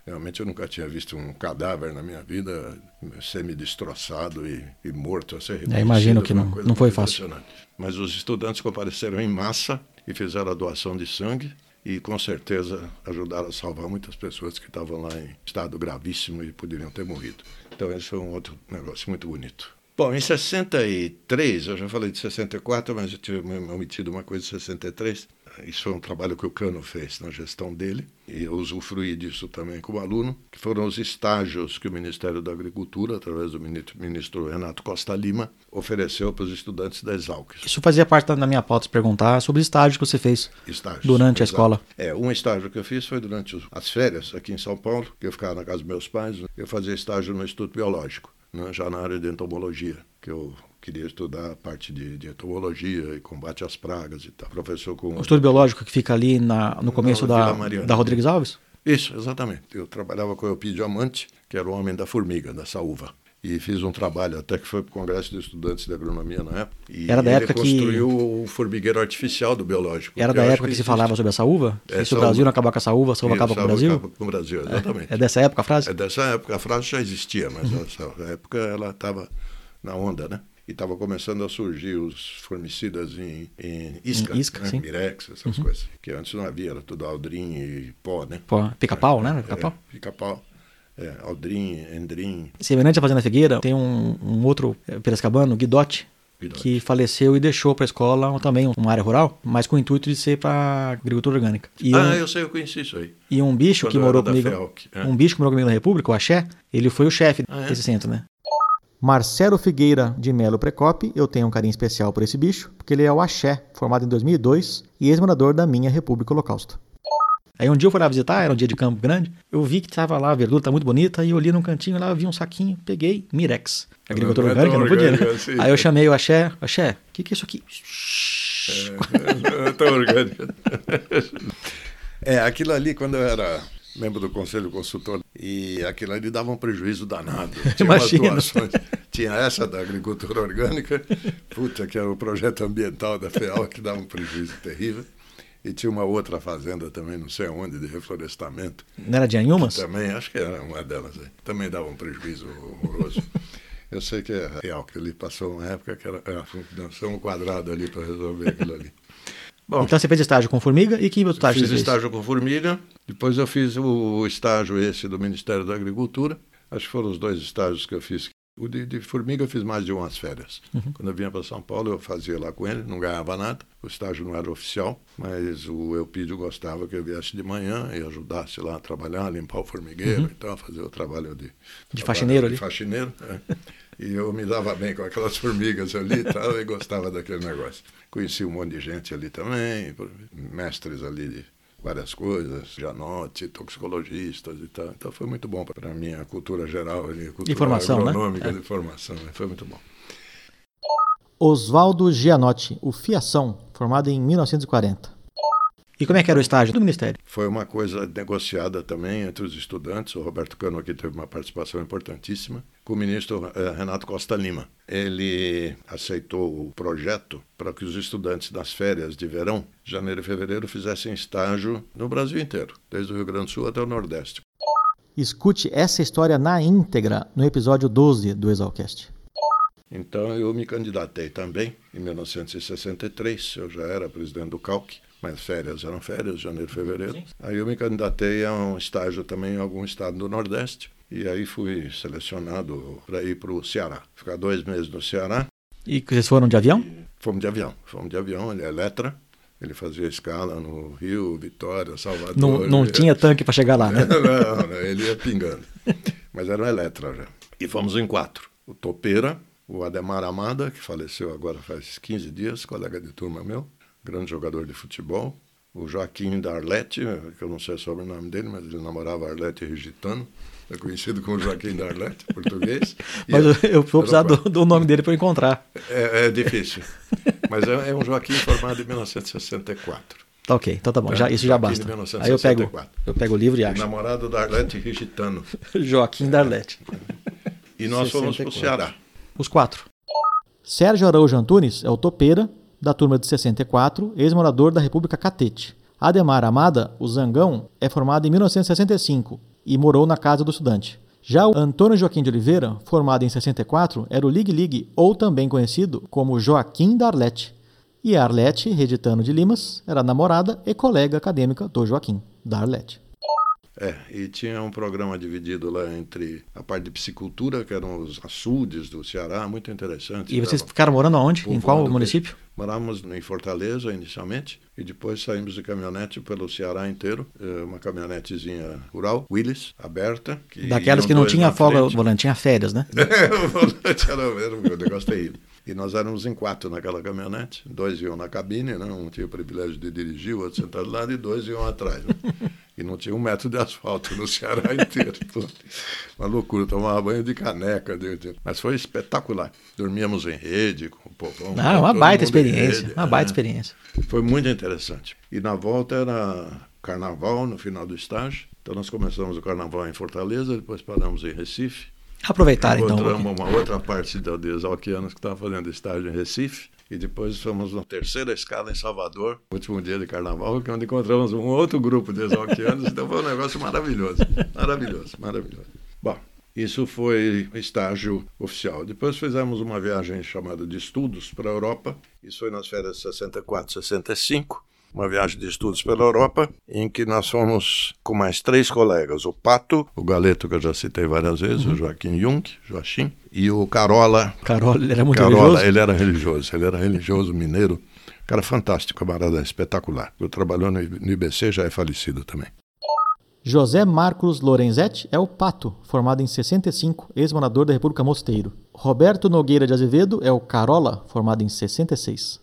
Realmente eu nunca tinha visto um cadáver na minha vida semi-destroçado e, e morto a ser reconhecido. imagino que Uma não- não foi fácil. Mas os estudantes compareceram em massa e fizeram a doação de sangue e com certeza ajudaram a salvar muitas pessoas que estavam lá em estado gravíssimo e poderiam ter morrido. Então esse foi um outro negócio muito bonito. Bom, em 63, eu já falei de 64, mas eu tinha omitido uma coisa de 63. Isso foi um trabalho que o Cano fez na gestão dele, e eu usufruí disso também como aluno, que foram os estágios que o Ministério da Agricultura, através do ministro, Renato Costa Lima, ofereceu para os estudantes da Exalc. Isso fazia parte da minha pauta se perguntar sobre os estágios que você fez Estágios, durante a exato. escola. É, um estágio que eu fiz foi durante as férias aqui em São Paulo, que eu ficava na casa dos meus pais, eu fazia estágio no Instituto Biológico. né, já na área de entomologia, que eu queria estudar a parte de, de entomologia e combate às pragas e tal. Professor com... O estudo biológico que fica ali na, no começo Vila da, da Rodrigues Alves? Isso, exatamente. Eu trabalhava com o Eupídio Amante, que era o homem da formiga, da saúva. E fiz um trabalho, até que foi para o Congresso de Estudantes de Agronomia na época. E Era da época que- construiu o formigueiro artificial do biológico. Era que da época que, se existe. falava sobre a saúva? É, se o. Brasil não acabar com a saúva, a saúva acaba com o Brasil? acaba com o Brasil, exatamente. É dessa época a frase? É dessa época, a frase já existia, mas nessa época ela estava na onda, né? E estava começando a surgir os formicidas em, em isca, Em isca, né? sim. Uhum. mirex, essas coisas. Que antes não havia, era tudo aldrin e pó, né? Pô, Pica-pau, né? Pica-pau. É, pica-pau. É, aldrin, endrin, Semelhante à Fazenda Figueira, tem um, um outro eh, piracicabano, Guidotti. que faleceu e deixou para a escola também uma área rural, mas com o intuito de ser para agricultura orgânica. E, Ah, um, eu sei, eu conheci isso aí. e um bicho Quando que morou comigo, FEALC, é. um bicho que morou comigo na República, o Axé, ele foi o chefe Ah, é? desse centro, né? Marcelo Figueira de Melo Precope, eu tenho um carinho especial por esse bicho, porque ele é o Axé, formado em 2002 e ex-morador da minha República Holocausto. Aí um dia eu fui lá visitar, era um dia de campo grande, eu vi que tava lá, a verdura tá muito bonita, e eu olhei num cantinho lá, eu vi um saquinho, peguei, Mirex. Agricultura Não é tão orgânica, não podia, né? orgânico assim. Aí eu chamei o Axé, Axé, o que que é isso aqui? É, tão orgânico. É, aquilo ali, quando eu era membro do Conselho Consultor, e aquilo ali dava um prejuízo danado. Tinha umas Imagino. doações. Tinha essa da agricultura orgânica, puta, que era o projeto ambiental da FEAL, que dava um prejuízo terrível. E tinha uma outra fazenda também, não sei onde, de reflorestamento. Não era de Anhumas? Também, acho que era uma delas aí. Também dava um prejuízo horroroso. Eu sei que é real, que ele passou uma época que era, era um quadrado ali para resolver aquilo ali. Bom, Então você fez estágio com formiga e que outro estágio fiz você fez? estágio com formiga, depois eu fiz o estágio esse do Ministério da Agricultura. Acho que foram os dois estágios que eu fiz. O de, de formiga eu fiz mais de umas férias. Uhum. Quando eu vinha para São Paulo, eu fazia lá com ele, não ganhava nada. O estágio não era oficial, mas o Eupídio gostava que eu viesse de manhã e ajudasse lá a trabalhar, limpar o formigueiro e tal, fazer o trabalho de, Uhum. De faxineiro de ali. faxineiro, é. E eu me dava bem com aquelas formigas ali e tal, e gostava daquele negócio. Conheci um monte de gente ali também, mestres ali de várias coisas, janote, toxicologistas e tal. Então foi muito bom para a minha cultura geral ali, cultura formação, né? agronômica É. de formação. né? Foi muito bom. Oswaldo Gianotti, o Fiação, formado em 1940. E como é que era o estágio do Ministério? Foi uma coisa negociada também entre os estudantes. O Roberto Cano aqui teve uma participação importantíssima com o ministro eh, Renato Costa Lima. Ele aceitou o projeto para que os estudantes nas férias de verão, janeiro e fevereiro, fizessem estágio no Brasil inteiro, desde o Rio Grande do Sul até o Nordeste. Escute essa história na íntegra no episódio 12 do Exalcast. Então eu me candidatei também em 1963. Eu já era presidente do CALC, mas férias eram férias, janeiro fevereiro. Aí eu me candidatei a um estágio também em algum estado do Nordeste. E aí fui selecionado para ir para o Ceará. Ficar dois meses no Ceará. E vocês foram de avião? Fomos de avião. Fomos de avião, ele é Eletra. Ele fazia escala no Rio, Vitória, Salvador. Não, não Ele- tinha tanque para chegar lá, né? não, não, ele ia pingando. Mas era um Eletra já. E fomos em quatro. O Topeira, o Ademar Amada, que faleceu agora faz 15 dias, colega de turma meu, grande jogador de futebol. O Joaquim Darlete, que eu não sei sobre o nome dele, mas ele namorava Arlete Rigitano. É conhecido como Joaquim Darlete, português. Mas eu, eu vou precisar do, do nome dele para eu encontrar. É, é difícil. Mas é, é um Joaquim formado em 1964. Tá ok, então tá bom, já, isso já Joaquim de basta. 1964. Aí eu pego, eu pego o livro e acho. Namorado da Arlete Rigitano. Joaquim Darlete. E nós fomos para o 64. Ceará. Os quatro. Sérgio Araújo Antunes é o topeira da turma de 64, ex-morador da República Catete. Ademar Amada, o Zangão, é formado em 1965 e morou na casa do estudante. Já o Antônio Joaquim de Oliveira, formado em 64, era o Ligue Ligue, ou também conhecido como Joaquim da Arlete. E a Arlete, Reditano de Limas, era namorada e colega acadêmica do Joaquim, da Arlete. É, e tinha um programa dividido lá entre a parte de piscicultura, que eram os açudes do Ceará, muito interessante. E vocês ficaram morando aonde? Em qual município? peixe. Morávamos em Fortaleza inicialmente, e depois saímos de caminhonete pelo Ceará inteiro, eh, uma caminhonetezinha rural, Willis, aberta. que Daquelas que não tinha folga, frente. volante, tinha férias, né? É, o volante era, era um negócio terrível. E nós éramos em quatro naquela caminhonete. Dois iam na cabine, né? um tinha o privilégio de dirigir, o outro sentado do lado, e dois iam atrás. Né? E não tinha um metro de asfalto no Ceará inteiro. Uma loucura, tomava banho de caneca. De, de... Mas foi espetacular. Dormíamos em rede, com o povão. Ah, uma baita experiência. Uma baita é. experiência. Foi muito interessante. E na volta era carnaval, no final do estágio. Então nós começamos o carnaval em Fortaleza, depois paramos em Recife. Aproveitar então. Encontramos uma outra parte de exalquianos que estava fazendo estágio em Recife. E depois fomos na terceira escala em Salvador, último dia de carnaval, é onde encontramos um outro grupo de exalquianos. então foi um negócio maravilhoso. Maravilhoso, maravilhoso. Bom, isso foi estágio oficial. Depois fizemos uma viagem chamada de estudos para a Europa. Isso foi nas férias 64, 65 uma viagem de estudos pela Europa, em que nós fomos com mais três colegas, o Pato, o Galeto, que eu já citei várias vezes, uhum. o Joaquim Jung, Joachim, e o Carola. Carola, ele era muito Carola, religioso? ele era religioso, ele era religioso mineiro, cara fantástico, camarada espetacular. Eu trabalhou no IBC, já é falecido também. José Marcos Lorenzetti é o Pato, formado em 65, ex-morador da República Mosteiro. Roberto Nogueira de Azevedo é o Carola, formado em 66.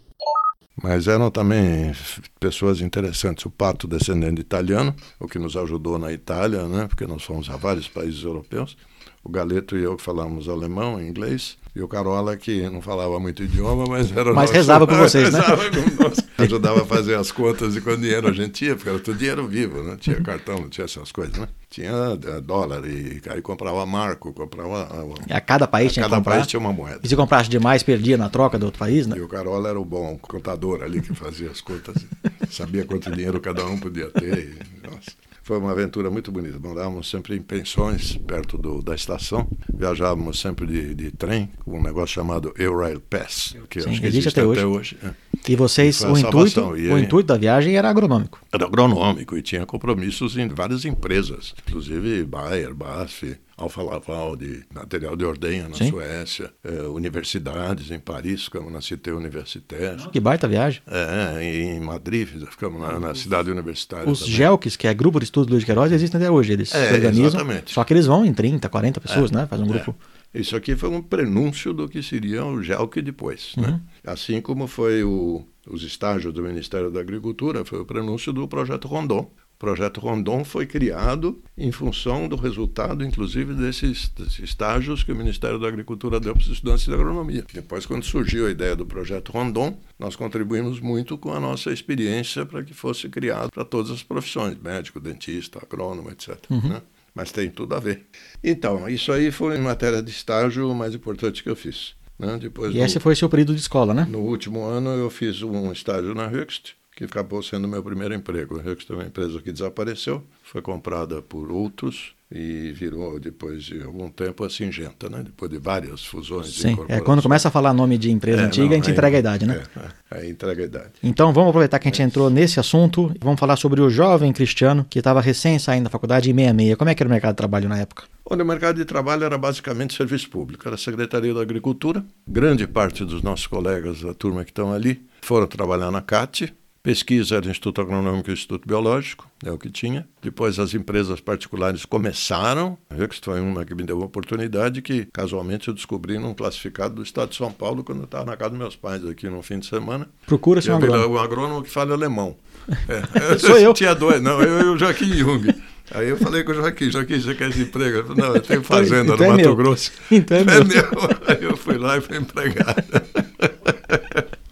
Mas eram também pessoas interessantes. O Pato, descendente de italiano, o que nos ajudou na Itália, né? porque nós fomos a vários países europeus. O Galeto e eu falávamos alemão, inglês. E o Carola, que não falava muito idioma, mas era Mas nosso... rezava com vocês, né? rezava com nós. Ajudava a fazer as contas de quando dinheiro a gente tinha, porque era tudo dinheiro vivo, né? Tinha cartão, não tinha essas coisas, né? Tinha é, dólar, e aí comprava marco, comprava... A cada país a tinha cada país tinha uma moeda. E se comprasse demais, perdia na troca do outro país, né? E o Carola era o bom contador ali, que fazia as contas, sabia quanto dinheiro cada um podia ter. E, nossa. Foi uma aventura muito bonita. Morávamos sempre em pensões perto do, da estação. Viajávamos sempre de, de trem, com um negócio chamado Eurail Pass, que Sim, acho que existe, existe até, até hoje. É. E vocês, e o, intuito, o intuito da viagem era agronômico? Era agronômico e tinha compromissos em várias empresas, inclusive Bayer, BASF, Alfa Laval de material de ordenha na Sim. Suécia, é, universidades em Paris, ficamos na Cité Universitaire. Que baita viagem. É, em Madrid, ficamos na, na cidade universitária. Os também. GELCs, que é Grupo de Estudos Luiz de Queiroz, existem até hoje. Eles é, organizam. Exatamente. Só que eles vão em 30, 40 pessoas, é, né? Faz um grupo. É. Isso aqui foi um prenúncio do que seria o GELC depois. Né? Uhum. Né? Assim como foi o, os estágios do Ministério da Agricultura, foi o prenúncio do projeto Rondon, o projeto Rondon foi criado em função do resultado, inclusive, desses, desses estágios que o Ministério da Agricultura deu para os estudantes de agronomia. Depois, quando surgiu a ideia do projeto Rondon, nós contribuímos muito com a nossa experiência para que fosse criado para todas as profissões, médico, dentista, agrônomo, etc. Uhum. Né? Mas tem tudo a ver. Então, isso aí foi matéria de estágio mais importante que eu fiz. Né? Depois, e esse foi seu período de escola, né? No último ano eu fiz um estágio na Höchst, que acabou sendo meu primeiro emprego. A Rux é uma empresa que desapareceu, foi comprada por outros e virou, depois de algum tempo, a Singenta, né? depois de várias fusões Sim, é quando começa a falar nome de empresa é, antiga, não, a gente aí, entrega a idade, né? É, é, entrega a idade. Então vamos aproveitar que a gente é. entrou nesse assunto e vamos falar sobre o jovem cristiano que estava recém saindo da faculdade em 66. Como é que era o mercado de trabalho na época? Olha, o mercado de trabalho era basicamente serviço público, era a Secretaria da Agricultura. Grande parte dos nossos colegas da turma que estão ali foram trabalhar na CAT, Pesquisa era Instituto Agronômico e Instituto Biológico, é o que tinha. Depois as empresas particulares começaram. Rex foi uma que me deu uma oportunidade que casualmente eu descobri num classificado do Estado de São Paulo quando eu estava na casa dos meus pais aqui no fim de semana. Procura-se um agrônomo. Um agrônomo que fala alemão. É, Sou eu. Tinha dois, não, eu e o Joaquim Jung. Aí eu falei com o Joaquim, Joaquim, você quer esse emprego? Ele falou, não, eu tenho então, fazenda então, no é Mato meu. Grosso. Então é, é meu. meu. Aí eu fui lá e fui empregado.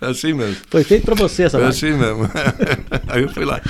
É assim mesmo. Foi feito para você essa Foi assim mesmo. Aí eu fui lá.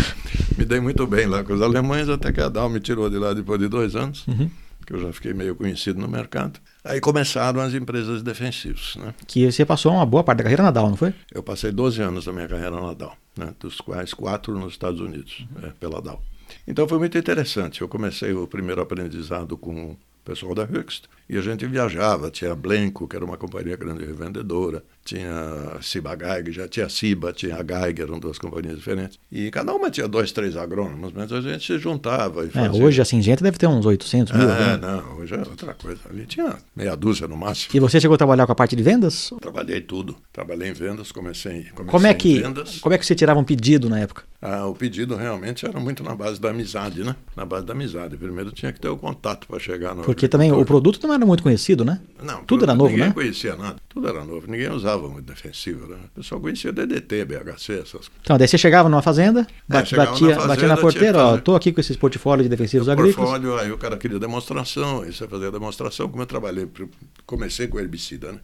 Me dei muito bem lá com os alemães, até que a Dal me tirou de lá depois de dois anos, uhum. que eu já fiquei meio conhecido no mercado. Aí começaram as empresas defensivas. Né? Que você passou uma boa parte da carreira na Dow, não foi? Eu passei 12 anos da minha carreira na Dow, né? dos quais quatro nos Estados Unidos, uhum. é, pela Dow. Então foi muito interessante. Eu comecei o primeiro aprendizado com pessoal da Höchst. E a gente viajava, tinha Blenco, que era uma companhia grande revendedora, tinha Ciba Geiger, já tinha Ciba, tinha a Geiger, eram duas companhias diferentes. E cada uma tinha dois, três agrônomos, mas a gente se juntava e é, fazia... É, hoje a Singenta deve ter uns 800 mil. É, não, hoje é outra coisa. Ali tinha meia dúzia no máximo. E você chegou a trabalhar com a parte de vendas? Trabalhei tudo. Trabalhei em vendas, comecei, comecei como é que, vendas. Como é que você tirava um pedido na época? Ah, o pedido realmente era muito na base da amizade, né? Na base da amizade. Primeiro tinha que ter o contato para chegar no Porque também o produto não era muito conhecido, né? Não, Tudo era novo, ninguém né? conhecia nada. Tudo era novo. Ninguém usava muito defensivo. Né? O pessoal conhecia DDT, BHC, essas coisas. Então, daí você chegava numa fazenda, É, chegava batia, na batia fazenda, na tinha porteira, ó, fazer. tô aqui com esses portfólios de defensivos agrícolas. portfólio, aí o cara queria demonstração, aí você fazia demonstração, como eu trabalhei, comecei com herbicida, né?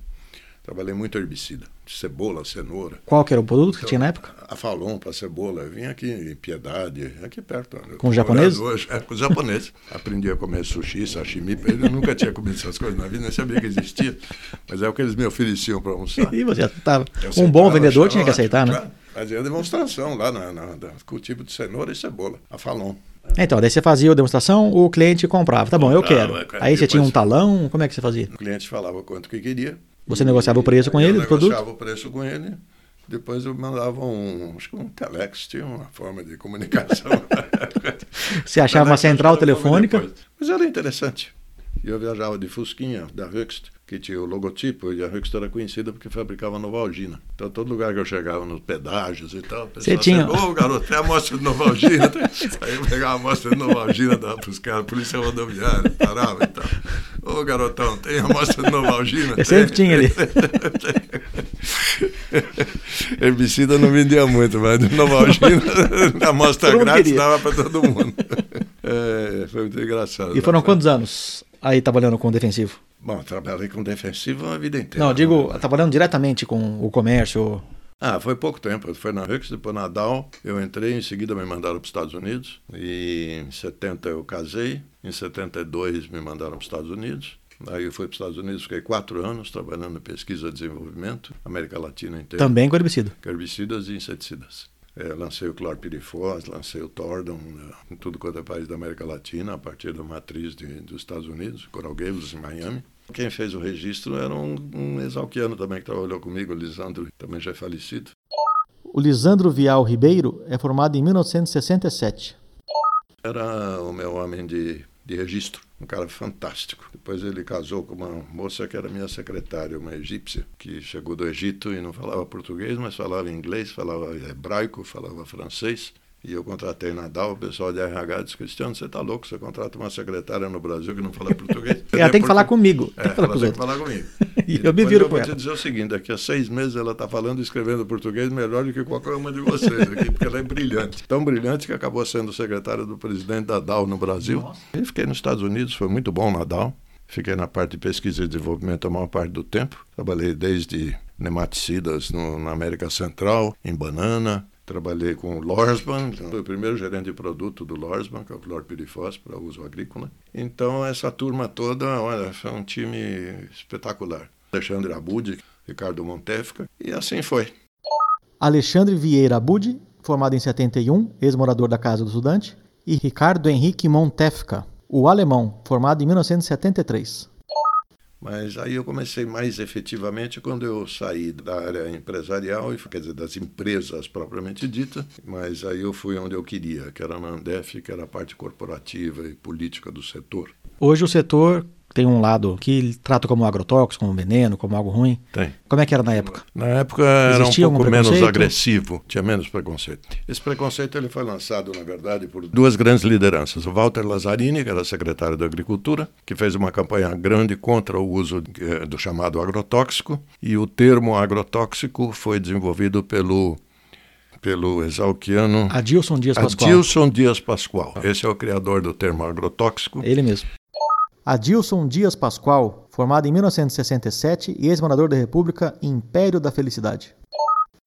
Trabalhei muito herbicida, cebola, cenoura. Qual que era o produto que tinha na época? A Falon para cebola, eu vim aqui em Piedade, aqui perto. né? Com os japoneses? Hoje, é, com os japoneses. Aprendi a comer sushi, sashimi, eu nunca tinha comido essas coisas na vida, nem sabia que existia, mas é o que eles me ofereciam para almoçar. E você estava. Um bom vendedor tinha que aceitar, né? claro. Fazia demonstração lá na, na cultivo de cenoura e cebola, a Falon. Então, daí você fazia a demonstração, o cliente comprava. Tá bom, eu quero. Aí você tinha um talão, como é que você fazia? O cliente falava quanto que queria. Você negociava o preço com eu ele do produto? negociava o preço com ele. Depois eu mandava um, acho que um telex, tinha uma forma de comunicação. Você achava uma central telefônica? Mas era interessante. Eu viajava de Fusquinha, da Höchst, que tinha o logotipo, e a Höchst era conhecida porque fabricava Novalgina. Então, todo lugar que eu chegava, nos pedágios e tal, o pessoal tinha- Ô, garoto, tem amostra de Novalgina. Aí eu pegava a amostra de Novalgina, dava para os caras, polícia rodoviária, parava e tal. Ô, garotão, tem amostra de Novalgina? Eu sempre tinha ali. Herbicida não vendia muito, mas Novalgina, amostra grátis queria. dava para todo mundo. É, foi muito engraçado. E foram quantos anos aí trabalhando com defensivo? Bom, trabalhei com defensivo a vida inteira. Não, digo, trabalhando diretamente com o comércio. Ah, foi pouco tempo. Foi na Hux, depois na Dow. Eu entrei, em seguida me mandaram para os Estados Unidos. E em 70 eu casei. Em 72 me mandaram para os Estados Unidos. Aí eu fui para os Estados Unidos, fiquei quatro anos trabalhando em pesquisa e desenvolvimento, América Latina inteira. Também com herbicida. com herbicidas e inseticidas. É, lancei o clorpirifos, lancei o Tordon né, em tudo quanto é país da América Latina, a partir da matriz de, dos Estados Unidos, Coral Gables, em Miami. Quem fez o registro era um, um exalquiano também que trabalhou comigo, o Lisandro, também já é falecido. O Lisandro Vial Ribeiro é formado em 1967. Era o meu homem de, de registro, um cara fantástico. Depois ele casou com uma moça que era minha secretária, uma egípcia, que chegou do Egito e não falava português, mas falava inglês, falava hebraico, falava francês. E eu contratei na DAO, o pessoal de RH disse, Cristiano, você está louco, você contrata uma secretária no Brasil que não fala português. Ela tem que falar comigo. É, Tem que falar ela tem que falar comigo. E eu me viro eu com vou ela. te dizer o seguinte, daqui a seis meses ela está falando e escrevendo português melhor do que qualquer uma de vocês aqui, porque ela é brilhante. Tão brilhante que acabou sendo secretária do presidente da DAO no Brasil. E fiquei nos Estados Unidos, foi muito bom na DAO. Fiquei na parte de pesquisa e desenvolvimento a maior parte do tempo. Trabalhei desde nematicidas no, na América Central, em banana. Trabalhei com o Lorsban, fui o primeiro gerente de produto do Lorsban, que é o clorpirifos para uso agrícola. Então, essa turma toda, olha, foi um time espetacular. Alexandre Abud, Ricardo Montefca, e assim foi. Alexandre Vieira Abud, formado em 71, ex-morador da Casa do Estudante. E Ricardo Henrique Montefka, o alemão, formado em 1973. Mas aí eu comecei mais efetivamente quando eu saí da área empresarial, e quer dizer, das empresas propriamente dita, mas aí eu fui onde eu queria, que era na Andef, que era a parte corporativa e política do setor. Hoje o setor tem um lado que trata como agrotóxico, como veneno, como algo ruim. Tem. Como é que era na época? Na época era um Existia algum pouco menos agressivo, tinha menos preconceito. Esse preconceito ele foi lançado, na verdade, por duas grandes lideranças. O Walter Lazzarini, que era secretário da Agricultura, que fez uma campanha grande contra o uso eh, do chamado agrotóxico, e o termo agrotóxico foi desenvolvido pelo pelo exalquiano Adilson Dias Pascoal. Adilson Dias Pascoal. Esse é o criador do termo agrotóxico. Ele mesmo. Adilson Dias Pascoal, formado em 1967 e ex-morador da República Império da Felicidade.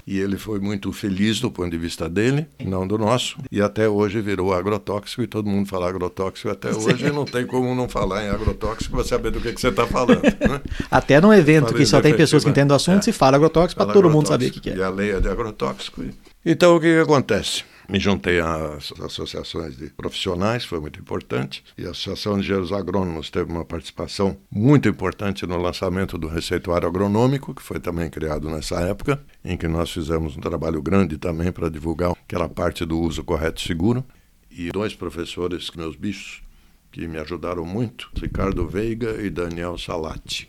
E ele foi muito feliz do ponto de vista dele, não do nosso. E até hoje virou agrotóxico e todo mundo fala agrotóxico até hoje. Não tem como não falar em agrotóxico para saber do que, que você está falando. Né? Até num evento Falei que só tem pessoas que defensiva. entendem do assunto, É. se fala agrotóxico para todo mundo saber o que, que é. E a lei é de agrotóxico. Então o que, que acontece? Me juntei às associações de profissionais, foi muito importante, e a Associação de Engenheiros Agrônomos teve uma participação muito importante no lançamento do receituário agronômico, que foi também criado nessa época, em que nós fizemos um trabalho grande também para divulgar aquela parte do uso correto e seguro. E dois professores, meus bichos, que me ajudaram muito, Ricardo Veiga e Daniel Salati.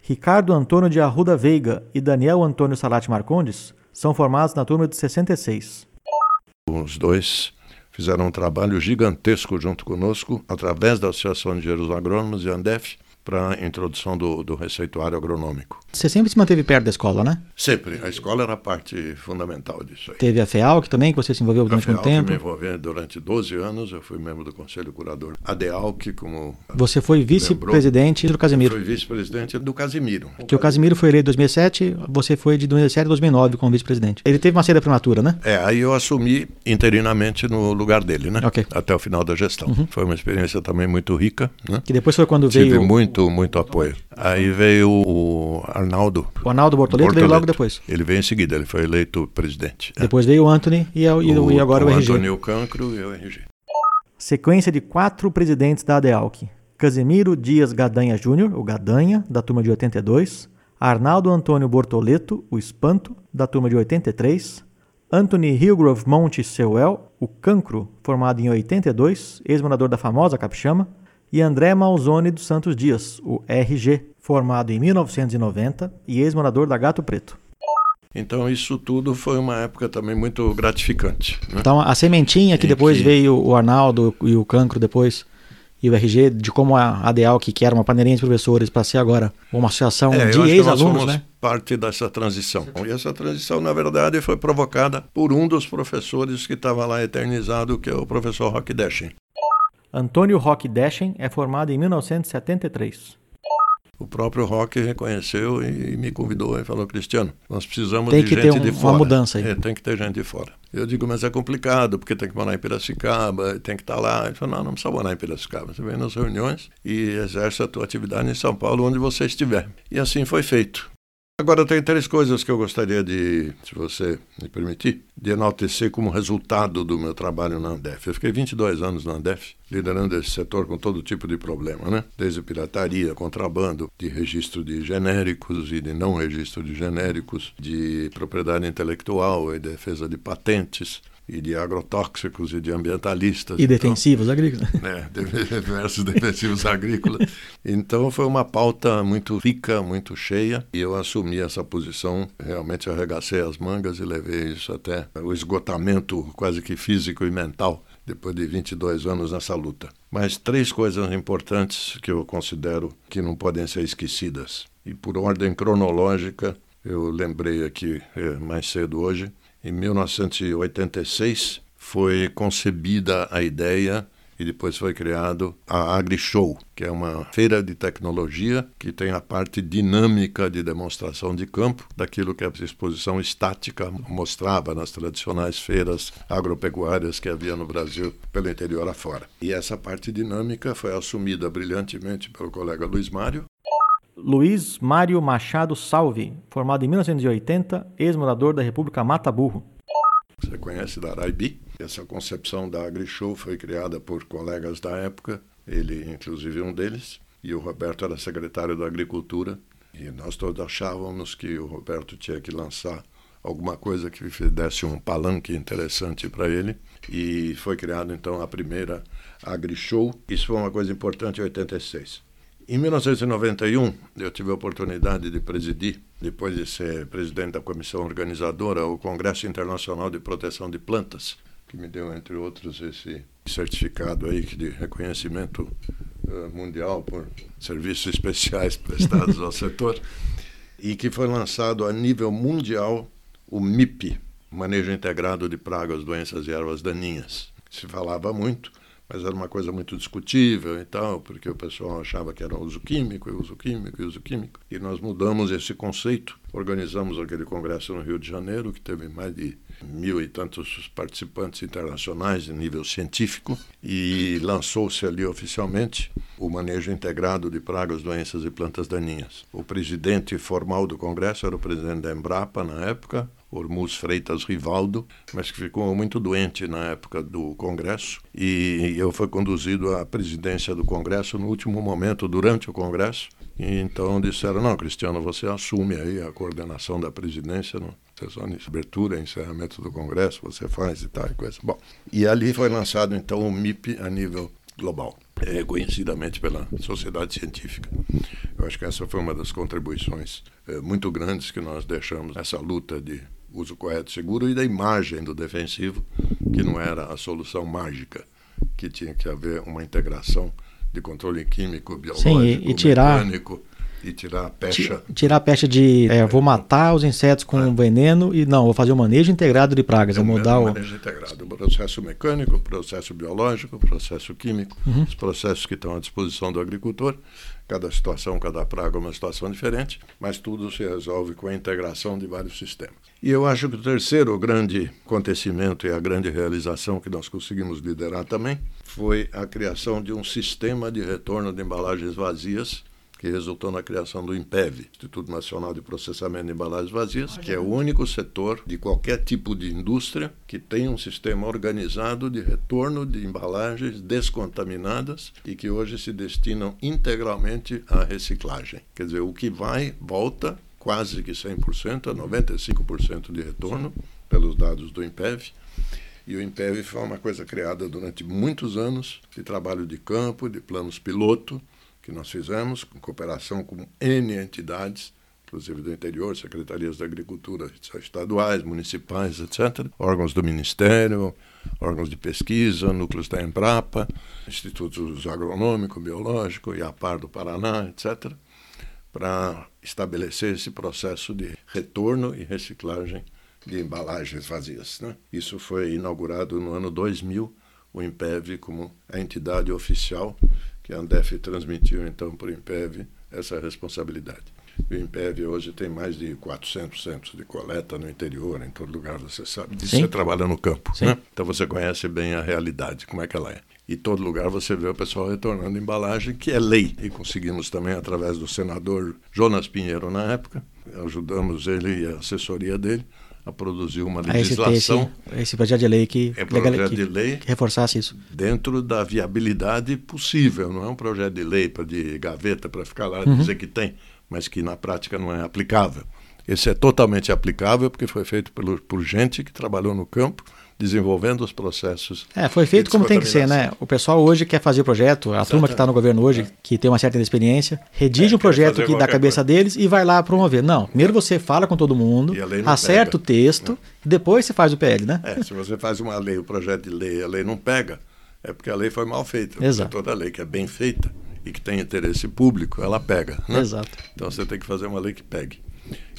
Ricardo Antônio de Arruda Veiga e Daniel Antônio Salati Marcondes são formados na turma de 66. Os dois fizeram um trabalho gigantesco junto conosco, através da Associação de Engenheiros Agrônomos e Andef, para a introdução do, do receituário agronômico. Você sempre se manteve perto da escola, né? Sempre. A escola era parte fundamental disso aí. Teve a FEALC também, que você se envolveu durante muito tempo? me envolvi durante 12 anos. Eu fui membro do Conselho Curador. A DEALC, como... Você foi vice-presidente do Casimiro? Eu fui vice-presidente do Casimiro. Que o Casimiro foi eleito em 2007, você foi de 2007 a 2009 como vice-presidente. Ele teve uma saída prematura, né? É, aí eu assumi interinamente no lugar dele, né? Ok. Até o final da gestão. Uhum. Foi uma experiência também muito rica, né? Que depois foi quando Tive veio... muito muito, muito apoio. Aí veio o Arnaldo. O Arnaldo Bortoleto, Bortoleto, veio logo depois. Ele veio em seguida, ele foi eleito presidente. Depois veio o Anthony e, o, e agora o, o RG. O Antônio Cancro e o RG. Sequência de quatro presidentes da ADEALC. Casemiro Dias Gadanha Júnior, o Gadanha, da turma de 82. Arnaldo Antônio Bortoleto, o Espanto, da turma de 83. Anthony Hillgrove Monte Sewell, o Cancro, formado em 82, ex-morador da famosa Capixama e André Malzone dos Santos Dias, o RG, formado em 1990 e ex-morador da Gato Preto. Então isso tudo foi uma época também muito gratificante. Né? Então a sementinha que e depois que... veio o Arnaldo e o Cancro depois e o RG, de como a ADEAL, que era uma paneirinha de professores, para ser agora uma associação é, de ex-alunos, né? parte dessa transição. E essa transição, na verdade, foi provocada por um dos professores que estava lá eternizado, que é o professor Rock Deschen. Antônio Roque Deschen é formado em 1973. O próprio Roque reconheceu e me convidou e falou: Cristiano, nós precisamos tem de que gente ter um, de fora. Uma mudança aí. É, tem que ter gente de fora. Eu digo, mas é complicado, porque tem que morar em Piracicaba, tem que estar lá. Ele falou: não, não precisa morar em Piracicaba. Você vem nas reuniões e exerce a tua atividade em São Paulo, onde você estiver. E assim foi feito. Agora, tem três coisas que eu gostaria de, se você me permitir, de enaltecer como resultado do meu trabalho na Andef. Eu fiquei 22 anos na Andef, liderando esse setor com todo tipo de problema, né? Desde pirataria, contrabando, de registro de genéricos e de não registro de genéricos, de propriedade intelectual e defesa de patentes, e de agrotóxicos e de ambientalistas. E defensivos então, agrícolas. É, diversos defensivos agrícolas. Então foi uma pauta muito rica, muito cheia, e eu assumi essa posição, realmente arregacei as mangas e levei isso até o esgotamento quase que físico e mental depois de 22 anos nessa luta. Mas três coisas importantes que eu considero que não podem ser esquecidas. E por ordem cronológica, eu lembrei aqui eh, mais cedo hoje, em 1986 foi concebida a ideia e depois foi criado a AgriShow, que é uma feira de tecnologia que tem a parte dinâmica de demonstração de campo daquilo que a exposição estática mostrava nas tradicionais feiras agropecuárias que havia no Brasil pelo interior afora. E essa parte dinâmica foi assumida brilhantemente pelo colega Luiz Mário, Luiz Mário Machado Salve, formado em 1980, ex-morador da República Mata Burro. Você conhece da Araibi? Essa concepção da AgriShow foi criada por colegas da época, ele inclusive um deles, e o Roberto era secretário da Agricultura, e nós todos achávamos que o Roberto tinha que lançar alguma coisa que desse um palanque interessante para ele, e foi criada então a primeira AgriShow. Isso foi uma coisa importante em 86. Em 1991, eu tive a oportunidade de presidir, depois de ser presidente da comissão organizadora, o Congresso Internacional de Proteção de Plantas, que me deu, entre outros, esse certificado aí de reconhecimento uh, mundial por serviços especiais prestados ao setor, e que foi lançado a nível mundial o MIP, Manejo Integrado de Pragas, Doenças e Ervas Daninhas. Se falava muito, mas era uma coisa muito discutível e tal, porque o pessoal achava que era uso químico, e uso químico, e uso químico. E nós mudamos esse conceito, organizamos aquele congresso no Rio de Janeiro, que teve mais de mil e tantos participantes internacionais de nível científico, e lançou-se ali oficialmente o manejo integrado de pragas, doenças e plantas daninhas. O presidente formal do congresso era o presidente da Embrapa, na época, Ormuz Freitas Rivaldo, mas que ficou muito doente na época do Congresso. E eu fui conduzido à presidência do Congresso no último momento, durante o Congresso. E então disseram: não, Cristiano, você assume aí a coordenação da presidência no sessão de abertura, encerramento do Congresso, você faz e tal e coisa. Bom, e ali foi lançado então o MIP a nível global, reconhecidamente pela sociedade científica. Eu acho que essa foi uma das contribuições eh, muito grandes que nós deixamos nessa luta de uso correto e seguro e da imagem do defensivo, que não era a solução mágica, que tinha que haver uma integração de controle químico, biológico, Sim, e, e tirar, mecânico e tirar a pecha. Tirar a pecha de é, vou matar os insetos com é. veneno e não, vou fazer um manejo integrado de pragas. É um mudar o manejo integrado, processo mecânico, processo biológico, processo químico, uhum. os processos que estão à disposição do agricultor. Cada situação, cada praga é uma situação diferente, mas tudo se resolve com a integração de vários sistemas. E eu acho que o terceiro grande acontecimento e a grande realização que nós conseguimos liderar também foi a criação de um sistema de retorno de embalagens vazias que resultou na criação do INPEV, Instituto Nacional de Processamento de Embalagens Vazias, que é o único setor de qualquer tipo de indústria que tem um sistema organizado de retorno de embalagens descontaminadas e que hoje se destinam integralmente à reciclagem. Quer dizer, o que vai, volta quase que 100%, a 95% de retorno, pelos dados do INPEV. E o INPEV foi uma coisa criada durante muitos anos de trabalho de campo, de planos piloto, que nós fizemos, com cooperação com N entidades, inclusive do interior, secretarias da agricultura estaduais, municipais, etc., órgãos do Ministério, órgãos de pesquisa, núcleos da Embrapa, institutos agronômico, biológico, IAPAR do Paraná, etc., para estabelecer esse processo de retorno e reciclagem de embalagens vazias. Né? Isso foi inaugurado no ano 2000, o IMPEV como a entidade oficial que a Andef transmitiu então para o IMPEV essa responsabilidade. O IMPEV hoje tem mais de 400 centros de coleta no interior, em todo lugar, você sabe disso, você trabalha no campo, né? Então você conhece bem a realidade, como é que ela é. E todo lugar você vê o pessoal retornando embalagem, que é lei. E conseguimos também, através do senador Jonas Pinheiro, na época, ajudamos ele e a assessoria dele, a produzir uma legislação. Esse, esse, projeto de lei que, é projeto que, de lei que reforçasse isso. Dentro da viabilidade possível, não é um projeto de lei para de gaveta para ficar lá e uhum. dizer que tem, mas que na prática não é aplicável. Esse é totalmente aplicável porque foi feito por, por gente que trabalhou no campo desenvolvendo os processos. É, foi feito como tem que ser, né? O pessoal hoje quer fazer o projeto, a turma que está no governo hoje, é. que tem uma certa experiência, redige é, um projeto que dá cabeça coisa. deles e vai lá promover. Não, primeiro você fala com todo mundo, acerta pega. o texto, é. depois você faz o PL, né? É, se você faz uma lei, o um projeto de lei, a lei não pega, é porque a lei foi mal feita. Exato. Toda lei que é bem feita e que tem interesse público, ela pega. Né? Exato. Então você tem que fazer uma lei que pegue.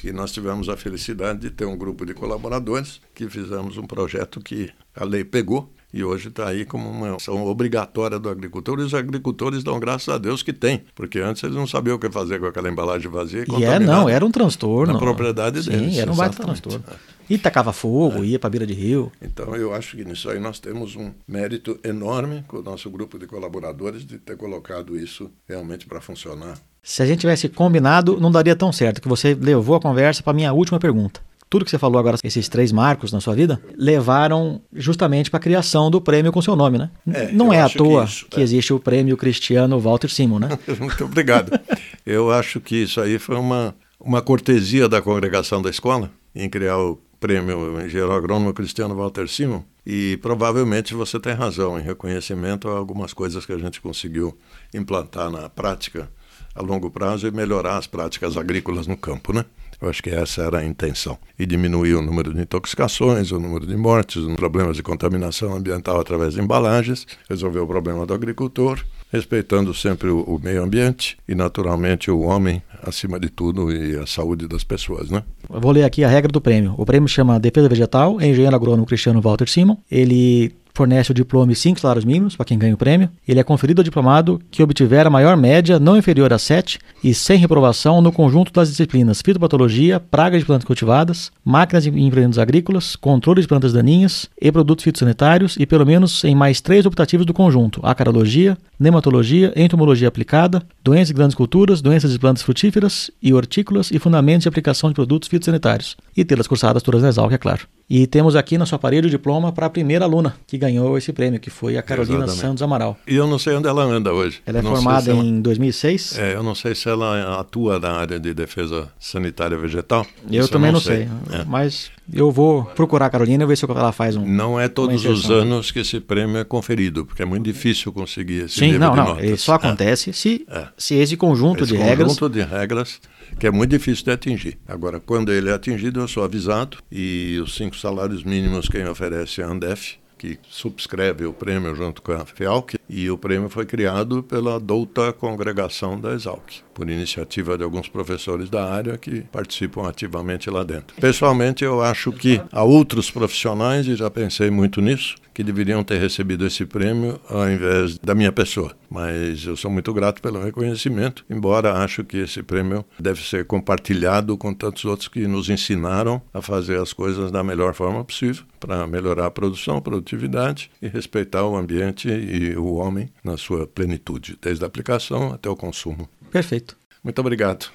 E nós tivemos a felicidade de ter um grupo de colaboradores que fizemos um projeto que a lei pegou e hoje está aí como uma ação obrigatória do agricultor. E os agricultores dão graças a Deus que tem, porque antes eles não sabiam o que fazer com aquela embalagem vazia. E, é, não, era um transtorno. Na propriedade Sim, deles. Sim, era um baita transtorno. E tacava fogo, é. ia para a beira de rio. Então eu acho que nisso aí nós temos um mérito enorme com o nosso grupo de colaboradores de ter colocado isso realmente para funcionar se a gente tivesse combinado, não daria tão certo, que você levou a conversa para minha última pergunta. Tudo que você falou agora, esses três marcos na sua vida, levaram justamente para a criação do prêmio com seu nome, né? É, não é à toa que, isso, que é. existe o prêmio Cristiano Walter Simon, né? Muito obrigado. Eu acho que isso aí foi uma, uma cortesia da congregação da escola em criar o prêmio engenheiro agrônomo Cristiano Walter Simon e provavelmente você tem razão em reconhecimento a algumas coisas que a gente conseguiu implantar na prática a longo prazo e melhorar as práticas agrícolas no campo, né? Eu acho que essa era a intenção. E diminuir o número de intoxicações, o número de mortes, os problemas de contaminação ambiental através de embalagens, resolver o problema do agricultor, respeitando sempre o, meio ambiente e, naturalmente, o homem acima de tudo e a saúde das pessoas, né? Eu vou ler aqui a regra do prêmio. O prêmio chama Defesa Vegetal, engenheiro agrônomo Cristiano Walter Simon. Ele fornece o diploma e cinco salários mínimos para quem ganha o prêmio. Ele é conferido ao diplomado que obtiver a maior média não inferior a 7 e sem reprovação no conjunto das disciplinas fitopatologia, pragas de plantas cultivadas, máquinas e implementos agrícolas, controle de plantas daninhas e produtos fitossanitários e pelo menos em mais três optativos do conjunto: acarologia, nematologia, entomologia aplicada, doenças de grandes culturas, doenças de plantas frutíferas e hortícolas e fundamentos de aplicação de produtos fitossanitários. E tê-las cursadas todas na Exalc, é claro. E temos aqui na sua parede o diploma para a primeira aluna que ganhou esse prêmio, que foi a Carolina Exatamente. Santos Amaral. E eu não sei onde ela anda hoje. Ela é Não sei formada se ela- em 2006. É, eu não sei se ela atua na área de defesa sanitária vegetal. eu Isso também não sei. É. Mas eu vou procurar a Carolina e ver se ela faz um. Não é todos os anos que esse prêmio é conferido, porque é muito difícil conseguir esse Sim, não, não. notas. Ele só É. acontece se, É. se esse conjunto Esse de regras. conjunto de regras que é muito difícil de atingir. Agora, quando ele é atingido, eu sou avisado e os cinco salários mínimos quem oferece é a Andef, que subscreve o prêmio junto com a FEALC, e o prêmio foi criado pela douta congregação da Exalc, por iniciativa de alguns professores da área que participam ativamente lá dentro. Pessoalmente, eu acho que há outros profissionais, e já pensei muito nisso, que deveriam ter recebido esse prêmio ao invés da minha pessoa. Mas eu sou muito grato pelo reconhecimento, embora acho que esse prêmio deve ser compartilhado com tantos outros que nos ensinaram a fazer as coisas da melhor forma possível para melhorar a produção, a produtividade e respeitar o ambiente e o homem na sua plenitude, desde a aplicação até o consumo. Perfeito. Muito obrigado.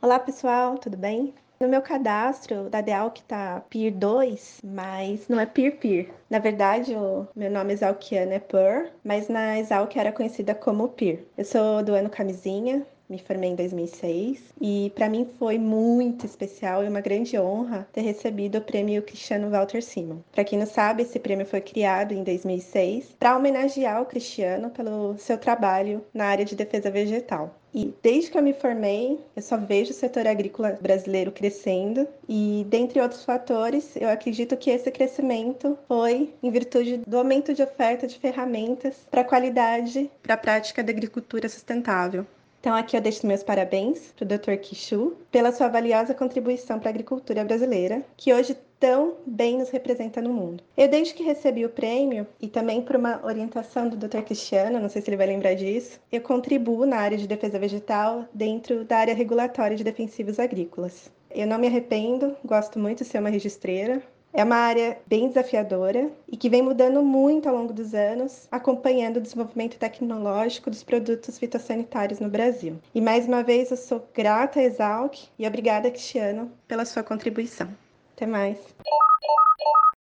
Olá pessoal, tudo bem? No meu cadastro da Dealc tá PIR 2, mas não é PIR PIR. Na verdade, o meu nome exalquiano é PUR, mas na Exalc era conhecida como PIR. Eu sou do ano camisinha, me formei em 2006 e para mim foi muito especial e uma grande honra ter recebido o prêmio Cristiano Walter Simon. Para quem não sabe, esse prêmio foi criado em 2006 para homenagear o Cristiano pelo seu trabalho na área de defesa vegetal. E desde que eu me formei, eu só vejo o setor agrícola brasileiro crescendo e, dentre outros fatores, eu acredito que esse crescimento foi em virtude do aumento de oferta de ferramentas para qualidade, para a prática da agricultura sustentável. Então aqui eu deixo meus parabéns para o Dr. Kishu pela sua valiosa contribuição para a agricultura brasileira, que hoje tão bem nos representa no mundo. Eu desde que recebi o prêmio e também por uma orientação do Dr. Cristiano, não sei se ele vai lembrar disso, eu contribuo na área de defesa vegetal dentro da área regulatória de defensivos agrícolas. Eu não me arrependo, gosto muito de ser uma registreira, é uma área bem desafiadora e que vem mudando muito ao longo dos anos, acompanhando o desenvolvimento tecnológico dos produtos fitossanitários no Brasil. E mais uma vez eu sou grata a Exalc e obrigada, Cristiano, pela sua contribuição. Até mais.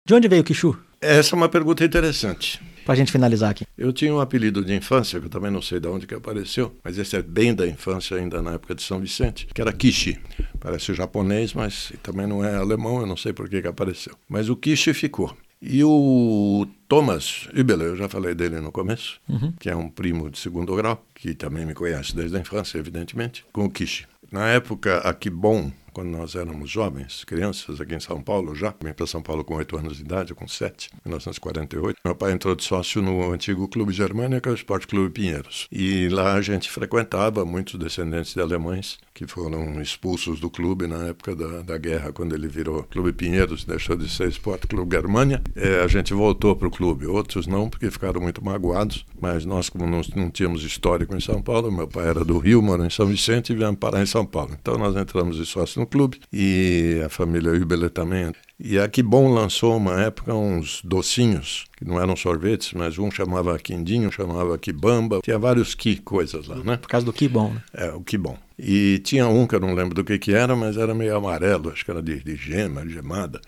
De onde veio o Kishu? Essa é uma pergunta interessante. Pra gente finalizar aqui. Eu tinha um apelido de infância, que eu também não sei de onde que apareceu, mas esse é bem da infância, ainda na época de São Vicente, que era Kishi. Parece japonês, mas também não é alemão, eu não sei por que que apareceu. Mas o Kishi ficou. E o Thomas Übele, eu já falei dele no começo, que é um primo de segundo grau, que também me conhece desde a infância, evidentemente, com o Kishi. Na época, a Kibon, quando nós éramos jovens, crianças, aqui em São Paulo já, vim para São Paulo com 8 anos de idade, com 7, 1948. Meu pai entrou de sócio no antigo Clube é o Esporte Clube Pinheiros. E lá a gente frequentava muitos descendentes de alemães que foram expulsos do clube na época da, da guerra, quando ele virou Clube Pinheiros, deixou de ser Esporte Clube Germânia. É, a gente voltou para o clube, outros não, porque ficaram muito magoados, mas nós, como não, não tínhamos histórico em São Paulo, meu pai era do Rio, morou em São Vicente e viemos parar em São Paulo. Então nós entramos de sócio no clube e a família Übele também. E a Kibon lançou uma época uns docinhos, que não eram sorvetes, mas um chamava quindinho, um chamava Kibamba, tinha vários que coisas lá, né? Por causa do que bom, né? É, o que bom. E tinha um que eu não lembro do que que era, mas era meio amarelo, acho que era de, de gema, gemada,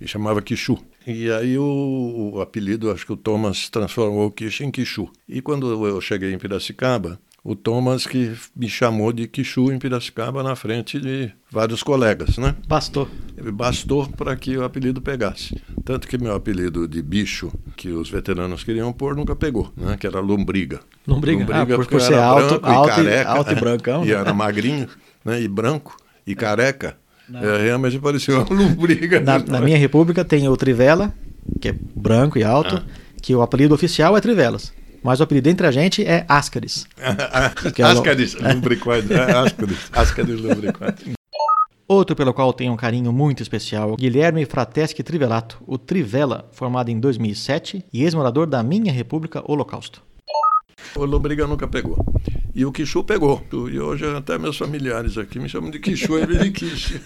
e chamava Kishu. E aí o, o apelido, acho que o Thomas transformou o Kish em Kishu. E quando eu cheguei em Piracicaba, o Thomas que me chamou de Kishu em Piracicaba na frente de vários colegas, né? Bastou. Bastou para que o apelido pegasse. Tanto que meu apelido de bicho, que os veteranos queriam pôr, nunca pegou, né? que era lombriga. Lombriga? Ah, por- porque por ser alto- alto e- careca, alto e é, brancão, E né? era magrinho, né? e branco, e careca. É, realmente parecia uma lombriga. Na, na minha república tem o Trivela, que é branco e alto, Ah. que o apelido oficial é Trivelas. Mas o apelido entre a gente é Ascaris. É o- Ascaris, lumbricoide. É, Ascaris, Ascaris lumbricoide. Outro pelo qual tenho um carinho muito especial, Guilherme Frateschi Trivelato, o Trivela, formado em 2007 e ex-morador da minha república Holocausto. O lombriga nunca pegou. E o Quixu pegou. E hoje até meus familiares aqui me chamam de Quixu em vez de Quiche.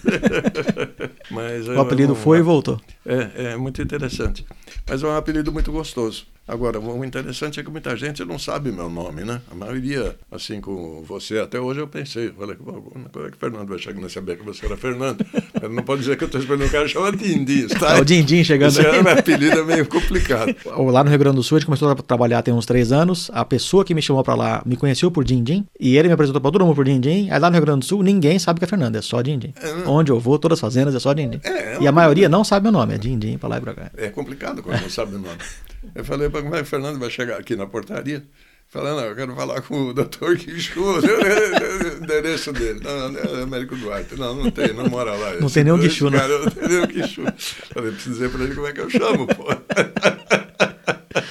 Mas O apelido foi e voltou. É, é muito interessante. Mas é um apelido muito gostoso. Agora, o interessante é que muita gente não sabe meu nome, né? A maioria, assim como você, até hoje eu pensei, falei, quando é que o Fernando vai chegar a saber que você era Fernando? não pode dizer que eu estou esperando um cara chamado Dindim, tá? o Dindim chegando Esse aí. meu apelido é meio complicado. Lá no Rio Grande do Sul, a gente começou a trabalhar tem uns três anos, a pessoa que me chamou para lá me conheceu por Dindim, e ele me apresentou para todo mundo por Dindim, aí lá no Rio Grande do Sul ninguém sabe que é Fernando, é só Dindim. É, né? Onde eu vou, todas as fazendas é só Dindim. É, é e a maioria não sabe meu nome, é Dindim, para lá e para cá. É complicado quando não sabe o nome. Eu falei, como é o Fernando vai chegar aqui na portaria? Falando, eu quero falar com o doutor Quixu, o endereço dele. Não, não, é Américo Duarte. Não, não tem, não mora lá. Não tem nenhum Quixu, né? Não tem nenhum Quixu. Falei, preciso dizer para ele como é que eu chamo, pô.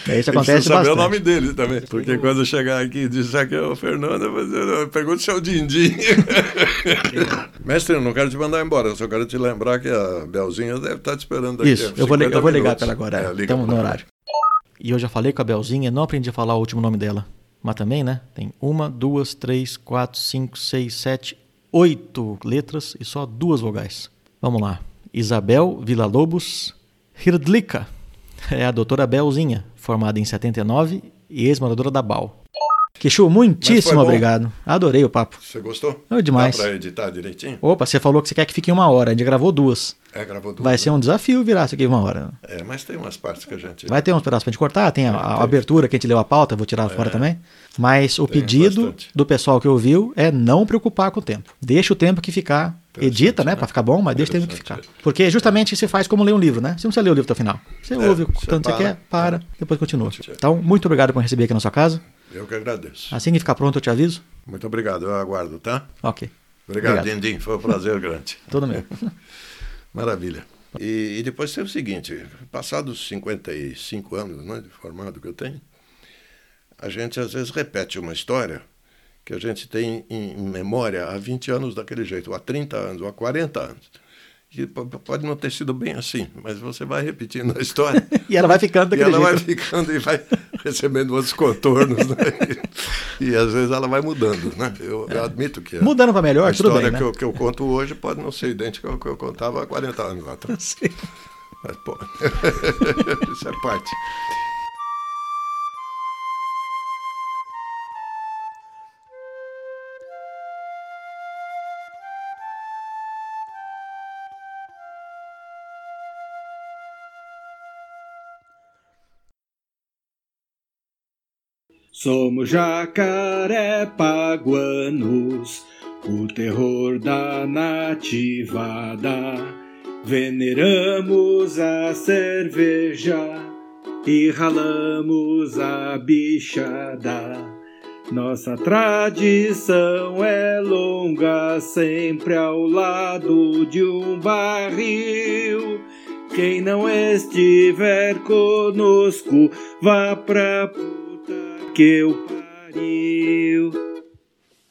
É, isso acontece saber bastante. o nome dele também. Porque quando eu chegar aqui e disser que é o Fernando, eu pergunta se é o Dindim. Mestre, eu não quero te mandar embora, eu só quero te lembrar que a Belzinha deve estar te esperando aqui. Isso, eu vou, eu vou ligar para agora. É, Estamos no horário. E eu já falei com a Belzinha, não aprendi a falar o último nome dela. Mas também, né? Tem uma, duas, três, quatro, cinco, seis, sete, oito letras e só duas vogais. Vamos lá. Isabel Villa-Lobos Hirdlika. É a doutora Belzinha, formada em 79 e ex-moradora da BAL. Quixu, muitíssimo obrigado. Adorei o papo. Você gostou? É demais. Dá pra editar direitinho? Opa, você falou que você quer que fique em uma hora. A gente gravou duas. É, gravou duas. Vai ser né? um desafio virar isso aqui uma hora. É, mas tem umas partes que a gente. Vai ter uns pedaços pra gente cortar. Tem a, é, a abertura que a gente leu a pauta, vou tirar é. fora também. Mas o tem pedido bastante. do pessoal que ouviu é não preocupar com o tempo. Deixa o tempo que ficar. Edita, né? né? Pra ficar bom, mas deixa o tempo que ficar. Porque justamente você faz como ler um livro, né? Você não precisa ler o livro até o final. Você é, ouve o tanto você quer, para, é. depois continua. Então, muito obrigado por receber aqui na sua casa. Eu que agradeço. Assim que ficar pronto, eu te aviso. Muito obrigado, eu aguardo, tá? Ok. Obrigado, obrigado. Dindim, foi um prazer grande. Tudo meu. Maravilha. E, e, depois tem o seguinte, passados 55 anos né, de formado que eu tenho, a gente às vezes repete uma história que a gente tem em, em memória há 20 anos daquele jeito, ou há 30 anos, ou há 40 anos que pode não ter sido bem assim, mas você vai repetindo a história. e ela vai ficando daquele E ela jeito. vai ficando e vai recebendo outros contornos, né? E, e, às vezes ela vai mudando, né? Eu, é. eu admito que... Mudando para melhor, tudo bem, A história que, eu, que eu conto hoje pode não ser idêntica ao que eu contava há 40 anos atrás. Sim. Mas, pô, isso é parte. Somos jacarepaguanos, o terror da nativada. Veneramos a cerveja e ralamos a bichada. Nossa tradição é longa, sempre ao lado de um barril. Quem não estiver conosco, vá pra que eu pariu.